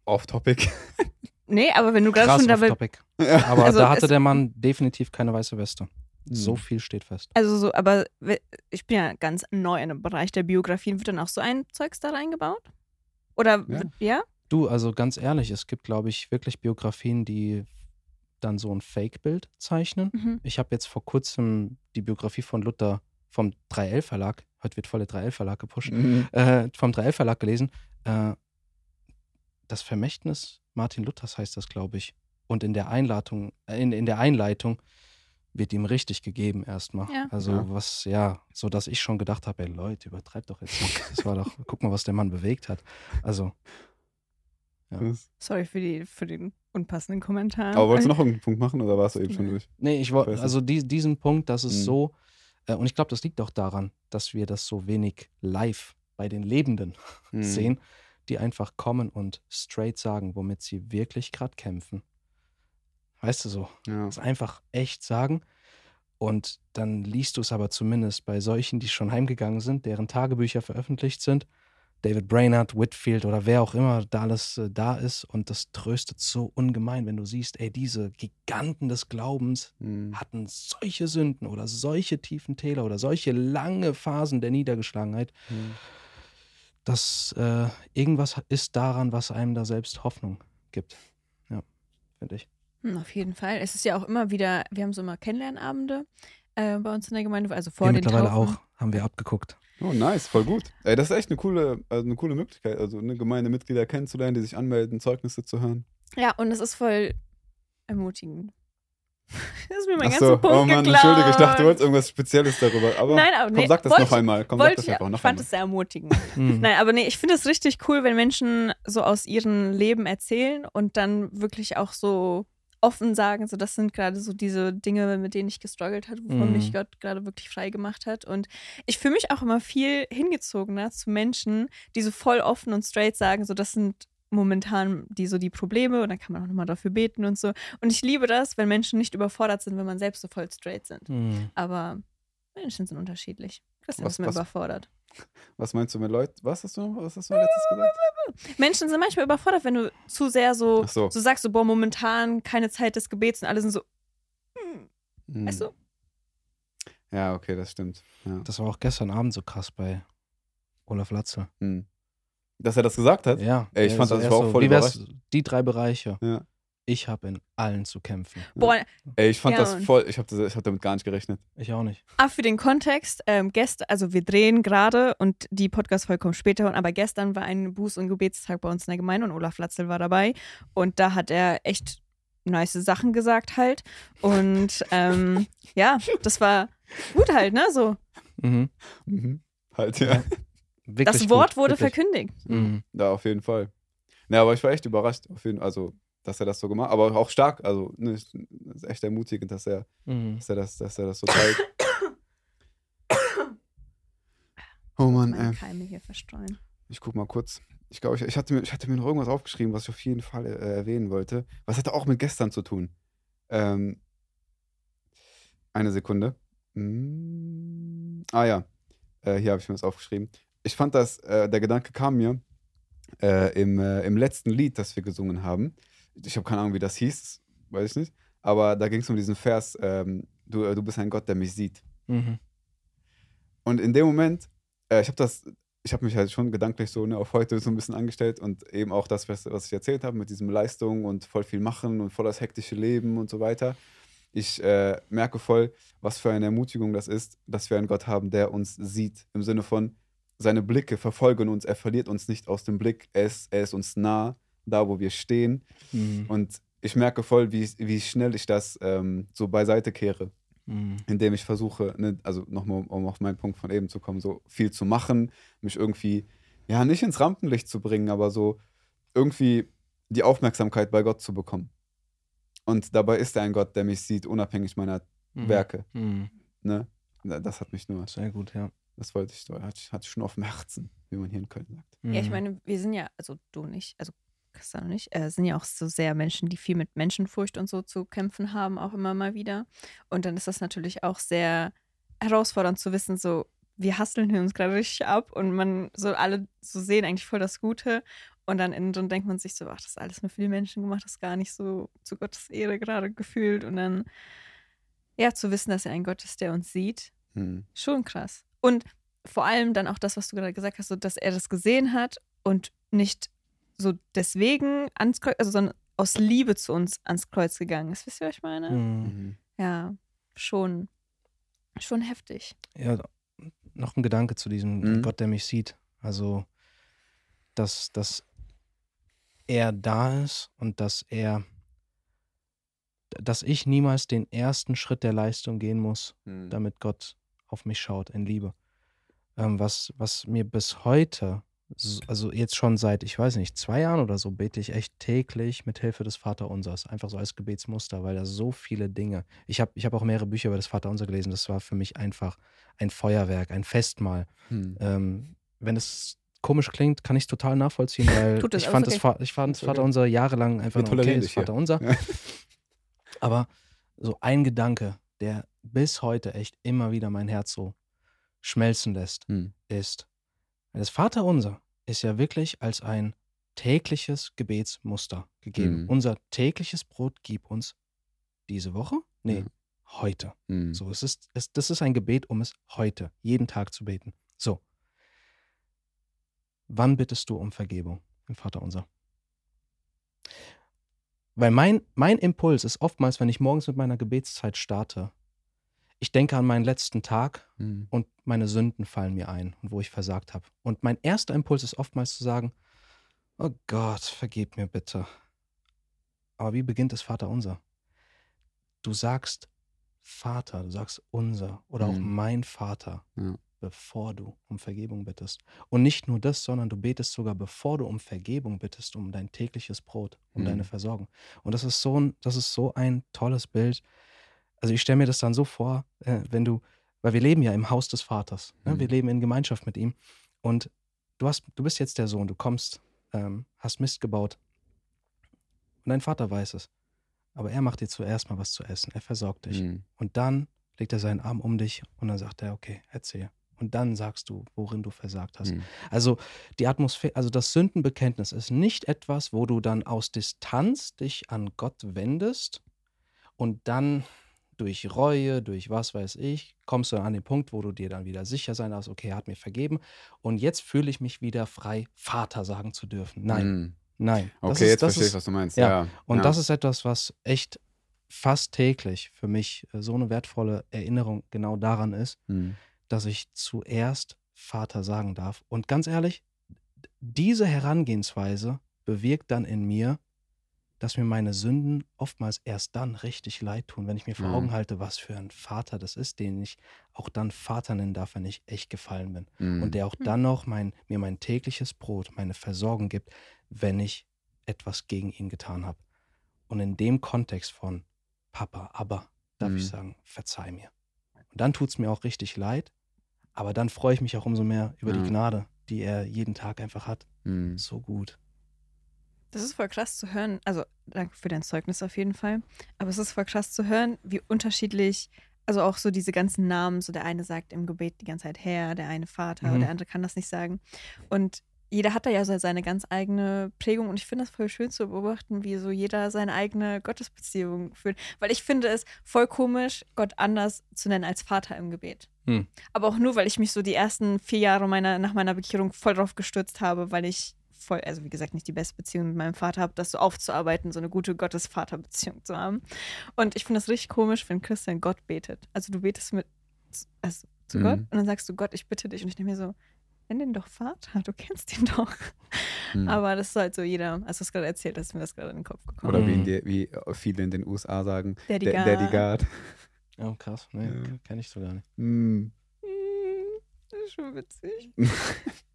off-topic. (laughs) Nee, aber wenn du gerade schon dabei. off-topic. ja. Aber Also da hatte der Mann definitiv keine weiße Weste. So Mhm. viel steht fest. Also so, aber ich bin ja ganz neu in dem Bereich der Biografien. Wird dann auch so ein Zeugs da reingebaut? Oder Ja. wird- ja? Du, also ganz ehrlich, es gibt, glaube ich, wirklich Biografien, die dann so ein Fake-Bild zeichnen. Mhm. Ich habe jetzt vor kurzem die Biografie von Luther vom 3L Verlag, heute wird voll der 3L Verlag gepusht, Mhm. äh, vom 3L Verlag gelesen. Äh, das Vermächtnis Martin Luthers heißt das, glaube ich. Und in der Einleitung, äh, in, in der Einleitung wird ihm richtig gegeben erstmal. Ja. Also Ja. was, ja, so dass ich schon gedacht habe, ey Leute, übertreibt doch jetzt nicht. Das war doch, (laughs) guck mal, was der Mann bewegt hat. Also, Ja. Sorry für, die, für den unpassenden Kommentar. Aber wolltest du noch irgendeinen (laughs) Punkt machen oder warst du eben schon durch? Nee, ich wollte, also die, diesen Punkt, das ist Mhm. so, äh, und ich glaube, das liegt auch daran, dass wir das so wenig live bei den Lebenden Mhm. sehen, die einfach kommen und straight sagen, womit sie wirklich gerade kämpfen. Weißt du so? Ja. Das einfach echt sagen. Und dann liest du es aber zumindest bei solchen, die schon heimgegangen sind, deren Tagebücher veröffentlicht sind, David Brainerd, Whitfield oder wer auch immer da alles äh, da ist. Und das tröstet so ungemein, wenn du siehst, ey, diese Giganten des Glaubens Hm. hatten solche Sünden oder solche tiefen Täler oder solche lange Phasen der Niedergeschlagenheit, Hm. Dass äh, irgendwas ist daran, was einem da selbst Hoffnung gibt. Ja, finde ich. Hm, Auf jeden Fall. Es ist ja auch immer wieder, wir haben so immer Kennenlernabende äh, bei uns in der Gemeinde, also vor Wir den mittlerweile Taufen. auch, haben wir abgeguckt. Oh, nice, voll gut. Ey, das ist echt eine coole, also eine coole Möglichkeit, also eine Gemeindemitglieder kennenzulernen, die sich anmelden, Zeugnisse zu hören. Ja, und es ist voll ermutigend. (laughs) Das ist mir mein Ach ganzer so, Punkt oh Mann, geklaut. entschuldige, ich dachte, du wolltest irgendwas Spezielles darüber. Aber Nein, aber komm, nee, sag das wollte noch einmal. Komm, sag das ich, einfach noch ich fand einmal. es sehr ermutigend. Mhm. (laughs) Nein, aber nee, ich finde es richtig cool, wenn Menschen so aus ihrem Leben erzählen und dann wirklich auch so offen sagen, so das sind gerade so diese Dinge, mit denen ich gestruggelt habe, wovon Mhm. mich Gott gerade wirklich frei gemacht hat. Und ich fühle mich auch immer viel hingezogener zu Menschen, die so voll offen und straight sagen, so das sind momentan die so die Probleme und dann kann man auch nochmal dafür beten und so. Und ich liebe das, wenn Menschen nicht überfordert sind, wenn man selbst so voll straight sind. Mhm. Aber Menschen sind unterschiedlich. Christian Was- ist mir was- überfordert. (laughs) Was meinst du mit Leuten? Was hast du, was hast du letztes gesagt? Menschen sind manchmal überfordert, wenn du zu sehr so, Ach so. so sagst, so, boah, momentan keine Zeit des Gebets und alle sind so, hm, Hm. weißt du? Ja, okay, das stimmt. Ja. Das war auch gestern Abend so krass bei Olaf Latze. Hm. Dass er das gesagt hat? Ja. Ey, ich er fand so- das, war auch so, voll wie wär's. Die drei Bereiche. Ja. Ich habe in allen zu kämpfen. Boah, Ey, ich fand Ja, das voll, ich habe hab damit gar nicht gerechnet. Ich auch nicht. ah, für den Kontext, ähm, gestern, also wir drehen gerade und die Podcast-Folge kommt später, aber gestern war ein Buß- und Gebetstag bei uns in der Gemeinde und Olaf Latzel war dabei und da hat er echt nice Sachen gesagt halt und (laughs) ähm, ja, das war gut halt, ne, so. Mhm. Mhm. Halt, ja. Wirklich Das Wort gut, wurde wirklich. verkündigt. Mhm. Ja, auf jeden Fall. Ja, aber ich war echt überrascht, auf jeden, also, dass er das so gemacht hat. Aber auch stark, also, ne, ist echt ermutigend, dass er, Mhm. dass er, das, dass er das so teilt. (coughs) Oh Mann, ey. Keime hier verstreuen. Ich guck mal kurz. Ich glaube, ich, ich, hatte mir, ich hatte mir noch irgendwas aufgeschrieben, was ich auf jeden Fall äh, erwähnen wollte. Was hatte auch mit gestern zu tun? Ähm, eine Sekunde. Mm, ah ja, äh, hier habe ich mir das aufgeschrieben. Ich fand das, äh, der Gedanke kam mir äh, im, äh, im letzten Lied, das wir gesungen haben. Ich habe keine Ahnung, wie das hieß, weiß ich nicht. Aber da ging es um diesen Vers, ähm, du, äh, du bist ein Gott, der mich sieht. Mhm. Und in dem Moment, äh, ich habe das, ich habe mich halt schon gedanklich so ne, auf heute so ein bisschen angestellt und eben auch das, was, was ich erzählt habe, mit diesem Leistung und voll viel machen und voll das hektische Leben und so weiter. Ich äh, merke voll, was für eine Ermutigung das ist, dass wir einen Gott haben, der uns sieht. Im Sinne von, seine Blicke verfolgen uns, er verliert uns nicht aus dem Blick, er ist, er ist uns nah, da wo wir stehen. Mhm. Und ich merke voll, wie, wie schnell ich das ähm, so beiseite kehre Mhm. indem ich versuche, ne, also nochmal, um auf meinen Punkt von eben zu kommen, so viel zu machen, mich irgendwie, ja, nicht ins Rampenlicht zu bringen, aber so irgendwie die Aufmerksamkeit bei Gott zu bekommen. Und dabei ist er ein Gott, der mich sieht, unabhängig meiner Mhm. Werke. Mhm. Ne? Das hat mich nur, Sehr gut, ja. Das wollte ich, hatte ich, hatte ich schon auf dem Herzen, wie man hier in Köln sagt. Ja, ich Mhm. meine, wir sind ja, also du nicht, also Christian und ich, äh, sind ja auch so sehr Menschen, die viel mit Menschenfurcht und so zu kämpfen haben, auch immer mal wieder. Und dann ist das natürlich auch sehr herausfordernd zu wissen, so, wir hasteln hier uns gerade richtig ab und man so alle so sehen eigentlich voll das Gute. Und dann innen drin denkt man sich so, ach, das ist alles nur für die Menschen gemacht, das ist gar nicht so zu Gottes Ehre gerade gefühlt. Und dann, ja, zu wissen, dass er ein Gott ist, der uns sieht, Hm. Schon krass. Und vor allem dann auch das, was du gerade gesagt hast, so, dass er das gesehen hat und nicht so deswegen ans Kreuz, also sondern aus Liebe zu uns ans Kreuz gegangen ist. Wisst ihr, was ich meine? Mhm. Mhm. Ja, schon, schon heftig. Ja, noch ein Gedanke zu diesem Mhm. Gott, der mich sieht. Also, dass, dass er da ist und dass er, dass ich niemals den ersten Schritt der Leistung gehen muss, Hm. damit Gott auf mich schaut in Liebe. Ähm, was, was mir bis heute, also jetzt schon seit, ich weiß nicht, zwei Jahren oder so, bete ich echt täglich mit Hilfe des Vaterunsers, einfach so als Gebetsmuster, weil da so viele Dinge. Ich habe ich hab auch mehrere Bücher über das Vaterunser gelesen, das war für mich einfach ein Feuerwerk, ein Festmahl. Hm. Ähm, wenn es komisch klingt, kann ich es total nachvollziehen, weil (laughs) Tut ich fand, ist das, ich fand das Ist okay. Vaterunser jahrelang einfach nur okay, das. Vaterunser. (laughs) Ja. Aber so ein Gedanke, der bis heute echt immer wieder mein Herz so schmelzen lässt, Hm. ist, das Vaterunser ist ja wirklich als ein tägliches Gebetsmuster gegeben. Mhm. Unser tägliches Brot gib uns diese Woche? Nee, Ja. heute. Mhm. So, es ist, es, das ist ein Gebet, um es heute, jeden Tag zu beten. So. Wann bittest du um Vergebung im Vater unser? Weil mein, mein Impuls ist oftmals, wenn ich morgens mit meiner Gebetszeit starte, ich denke an meinen letzten Tag Mhm. und meine Sünden fallen mir ein und wo ich versagt habe. Und mein erster Impuls ist oftmals zu sagen, oh Gott, vergib mir bitte. Aber wie beginnt es Vater unser? Du sagst Vater, du sagst unser oder auch Mhm. mein Vater, Ja. bevor du um Vergebung bittest. Und nicht nur das, sondern du betest sogar, bevor du um Vergebung bittest, um dein tägliches Brot, um Mhm. deine Versorgung. Und das ist so ein, das ist so ein tolles Bild. Also ich stelle mir das dann so vor, äh, wenn du, weil wir leben ja im Haus des Vaters. Ne? Mhm. Wir leben in Gemeinschaft mit ihm. Und du hast, du bist jetzt der Sohn, du kommst, ähm, hast Mist gebaut. Und dein Vater weiß es. Aber er macht dir zuerst mal was zu essen. Er versorgt dich. Mhm. Und dann legt er seinen Arm um dich und dann sagt er, okay, erzähl. Und dann sagst du, worin du versagt hast. Mhm. Also die Atmosphäre, also das Sündenbekenntnis ist nicht etwas, wo du dann aus Distanz dich an Gott wendest und dann durch Reue, durch was weiß ich, kommst du an den Punkt, wo du dir dann wieder sicher sein darfst, okay, er hat mir vergeben und jetzt fühle ich mich wieder frei, Vater sagen zu dürfen. Nein, Mhm. nein. Okay, ist- jetzt verstehe ich, ist- was du meinst. ja. Ja. und ja. das ist etwas, was echt fast täglich für mich äh, so eine wertvolle Erinnerung genau daran ist, Mhm. dass ich zuerst Vater sagen darf. Und ganz ehrlich, diese Herangehensweise bewirkt dann in mir, dass mir meine Sünden oftmals erst dann richtig leid tun, wenn ich mir vor Mhm. Augen halte, was für ein Vater das ist, den ich auch dann Vater nennen darf, wenn ich echt gefallen bin. Mhm. Und der auch dann noch mein, mir mein tägliches Brot, meine Versorgung gibt, wenn ich etwas gegen ihn getan habe. Und in dem Kontext von Papa, aber darf Mhm. ich sagen, verzeih mir. Und dann tut es mir auch richtig leid, aber dann freue ich mich auch umso mehr über Ja. die Gnade, die er jeden Tag einfach hat. Mhm. So gut. Das ist voll krass zu hören. Also, danke für dein Zeugnis auf jeden Fall. Aber es ist voll krass zu hören, wie unterschiedlich, also auch so diese ganzen Namen, so der eine sagt im Gebet die ganze Zeit Herr, der eine Vater, Mhm. der andere kann das nicht sagen. Und jeder hat da ja so seine ganz eigene Prägung und ich finde das voll schön zu beobachten, wie so jeder seine eigene Gottesbeziehung führt. Weil ich finde es voll komisch, Gott anders zu nennen als Vater im Gebet. Hm. Aber auch nur, weil ich mich so die ersten vier Jahre meiner, nach meiner Bekehrung voll drauf gestürzt habe, weil ich voll, also wie gesagt, nicht die beste Beziehung mit meinem Vater habe, das so aufzuarbeiten, so eine gute Gottes-Vater-Beziehung zu haben. Und ich finde das richtig komisch, wenn Christian Gott betet. Also du betest mit, also zu Mhm. Gott und dann sagst du Gott, ich bitte dich. Und ich denke mir so, nenn den doch Vater, du kennst ihn doch. Mhm. Aber das ist halt so jeder, als du es gerade erzählt hast, ist mir das gerade in den Kopf gekommen. Oder wie, in Mhm. die, wie viele in den USA sagen, Daddy Da- God. Daddy God. Oh, (laughs) krass. Nee, Ja. kenne ich so gar nicht. Mhm. Hm, Das ist schon witzig. (laughs)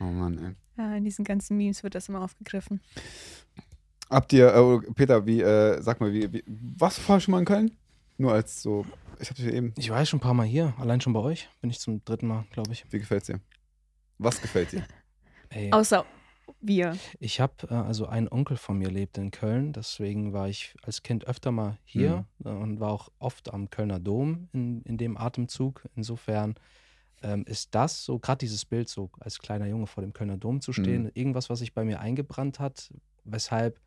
Oh Mann, ey. Ja, in diesen ganzen Memes wird das immer aufgegriffen. Habt ihr, äh, Peter, wie, äh, sag mal, wie, wie, warst du vorher schon mal in Köln? Nur als so, ich hab dich eben, Ich war ja schon ein paar Mal hier, allein schon bei euch. Bin ich zum dritten Mal, glaube ich. wie gefällt's dir? Was gefällt dir? (laughs) Ey, Außer wir. Ich habe, äh, also ein Onkel von mir lebt in Köln, deswegen war ich als Kind öfter mal hier äh, und war auch oft am Kölner Dom in, in dem Atemzug. Insofern ähm, ist das so, gerade dieses Bild, so als kleiner Junge vor dem Kölner Dom zu stehen, Mhm. irgendwas, was sich bei mir eingebrannt hat, weshalb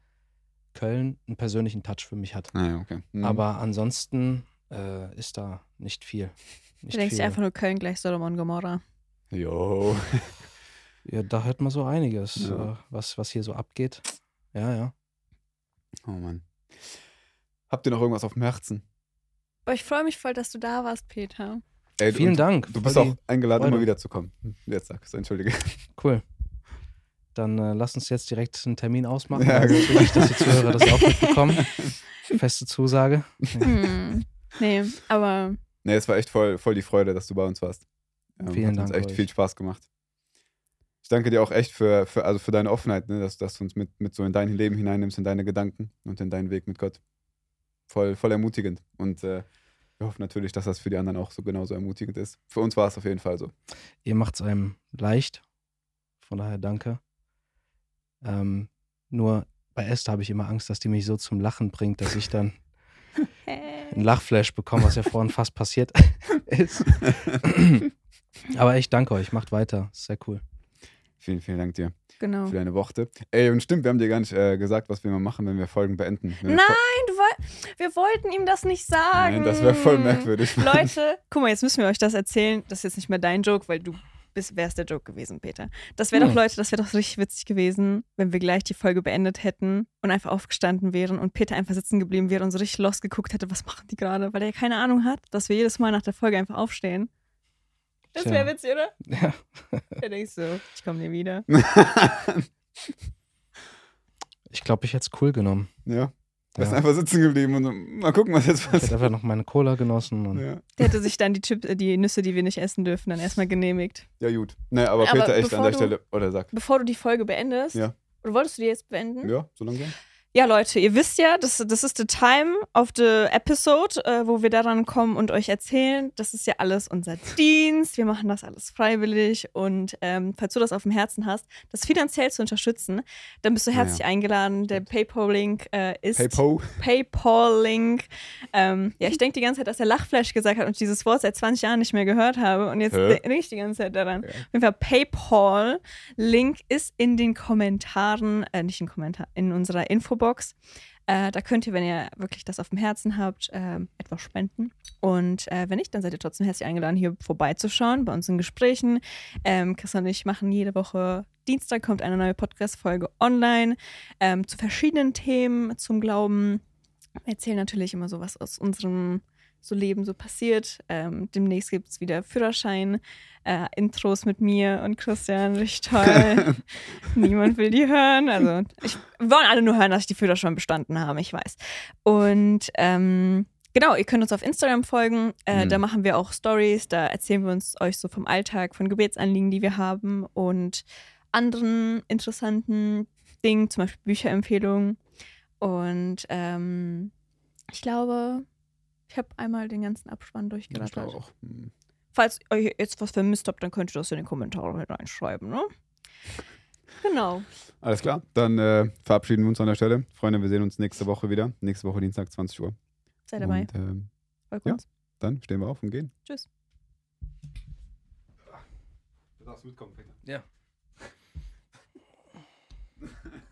Köln einen persönlichen Touch für mich hat. Naja, okay. Mhm. Aber ansonsten äh, ist da nicht viel. Nicht Du denkst viel. dir einfach nur Köln gleich Sodom und Gomorra. Jo. (laughs) ja, da hört man so einiges, Ja. äh, was, was hier so abgeht. Ja, ja. Oh Mann. Habt ihr noch irgendwas auf dem Herzen? Ich freue mich voll, dass du da warst, Peter. Ey, Vielen und Dank. Du bist auch eingeladen, Freude. immer wieder zu kommen. Jetzt sagst du, entschuldige. Cool. Dann äh, lass uns jetzt direkt einen Termin ausmachen. Ja, gut. nicht, dass die Zuhörer das auch (laughs) mitbekommen. Feste Zusage. (laughs) Hm. Nee, aber Nee, es war echt voll, voll die Freude, dass du bei uns warst. Ähm, Vielen hat uns Dank echt euch. viel Spaß gemacht. Ich danke dir auch echt für, für, also für deine Offenheit, ne, dass, dass du uns mit, mit so in dein Leben hineinnimmst, in deine Gedanken und in deinen Weg mit Gott. Voll, voll ermutigend. Und äh, wir hoffen natürlich, dass das für die anderen auch so genauso ermutigend ist. Für uns war es auf jeden Fall so. Ihr macht es einem leicht. Von daher danke. Ähm, nur bei Esther habe ich immer Angst, dass die mich so zum Lachen bringt, dass ich dann (laughs) einen Lachflash bekomme, was ja vorhin fast passiert (laughs) ist. Aber ich danke euch. Macht weiter. Sehr cool. Vielen, vielen Dank dir Genau. für deine Worte. Ey, und stimmt, wir haben dir gar nicht äh, gesagt, was wir mal machen, wenn wir Folgen beenden. Wenn wir Nein, Fol- du woll wir wollten ihm das nicht sagen. Nein, das wäre voll merkwürdig. (laughs) Leute, guck mal, jetzt müssen wir euch das erzählen. Das ist jetzt nicht mehr dein Joke, weil du bist, wärst der Joke gewesen, Peter. Das wäre doch, Hm. Leute, das wäre doch richtig witzig gewesen, wenn wir gleich die Folge beendet hätten und einfach aufgestanden wären und Peter einfach sitzen geblieben wäre und so richtig lost geguckt hätte, was machen die gerade, weil er keine Ahnung hat, dass wir jedes Mal nach der Folge einfach aufstehen. Das wäre witzig, oder? (laughs) Ja. Denkt so, ich komme nie wieder. (laughs) Ich glaube, ich hätte es cool genommen. ja. Du Ja. einfach sitzen geblieben und so, mal gucken, was jetzt Ich hätte passiert. einfach noch meine Cola genossen. Und Ja. Der hätte sich dann die, Chip, äh, die Nüsse, die wir nicht essen dürfen, dann erstmal genehmigt. ja, gut. Nee, aber Aber Peter, echt an der du- Stelle. Oder sag. Bevor du die Folge beendest, Ja. oder wolltest du die jetzt beenden? Ja, so langsam. Ja, Leute, ihr wisst ja, das, das ist the time of the episode, äh, wo wir daran kommen und euch erzählen. Das ist ja alles unser Dienst. Wir machen das alles freiwillig. Und ähm, falls du das auf dem Herzen hast, das finanziell zu unterstützen, dann bist du herzlich ja. eingeladen. Der PayPal-Link äh, ist PayPal. PayPal-Link. Ähm, ja, ich denke die ganze Zeit, dass er Lachflash gesagt hat und ich dieses Wort seit 20 Jahren nicht mehr gehört habe. Und jetzt denke ich die ganze Zeit daran. Ja. Auf jeden Fall PayPal. Link ist in den Kommentaren, äh, nicht in Kommentar, in unserer Infobox. Äh, da könnt ihr, wenn ihr wirklich das auf dem Herzen habt, ähm, etwas spenden. Und äh, wenn nicht, dann seid ihr trotzdem herzlich eingeladen, hier vorbeizuschauen bei uns in Gesprächen. Ähm, Christian und ich machen jede Woche Dienstag kommt eine neue Podcast-Folge online ähm, zu verschiedenen Themen zum Glauben. Wir erzählen natürlich immer so, was aus unserem so Leben so passiert. Ähm, demnächst gibt es wieder Führerschein, äh, Intros mit mir und Christian, richtig toll. (laughs) Niemand will die hören. Also ich, wir wollen alle nur hören, dass ich die Führerschein bestanden habe, ich weiß. Und ähm, genau, ihr könnt uns auf Instagram folgen. Äh, Mhm. Da machen wir auch Stories, da erzählen wir uns euch so vom Alltag, von Gebetsanliegen, die wir haben und anderen interessanten Dingen, zum Beispiel Bücherempfehlungen. Und ähm, ich glaube, ich habe einmal den ganzen Abspann Ich durchgerattert. glaube auch. Hm. Falls ihr jetzt was vermisst habt, dann könnt ihr das in den Kommentaren reinschreiben, ne? Genau. Alles klar, dann äh, verabschieden wir uns an der Stelle. Freunde, wir sehen uns nächste Woche wieder. Nächste Woche Dienstag, 20 Uhr. Seid dabei. Und ähm, ja. dann stehen wir auf und gehen. Tschüss. Du darfst mitkommen, Peter. Ja. (laughs)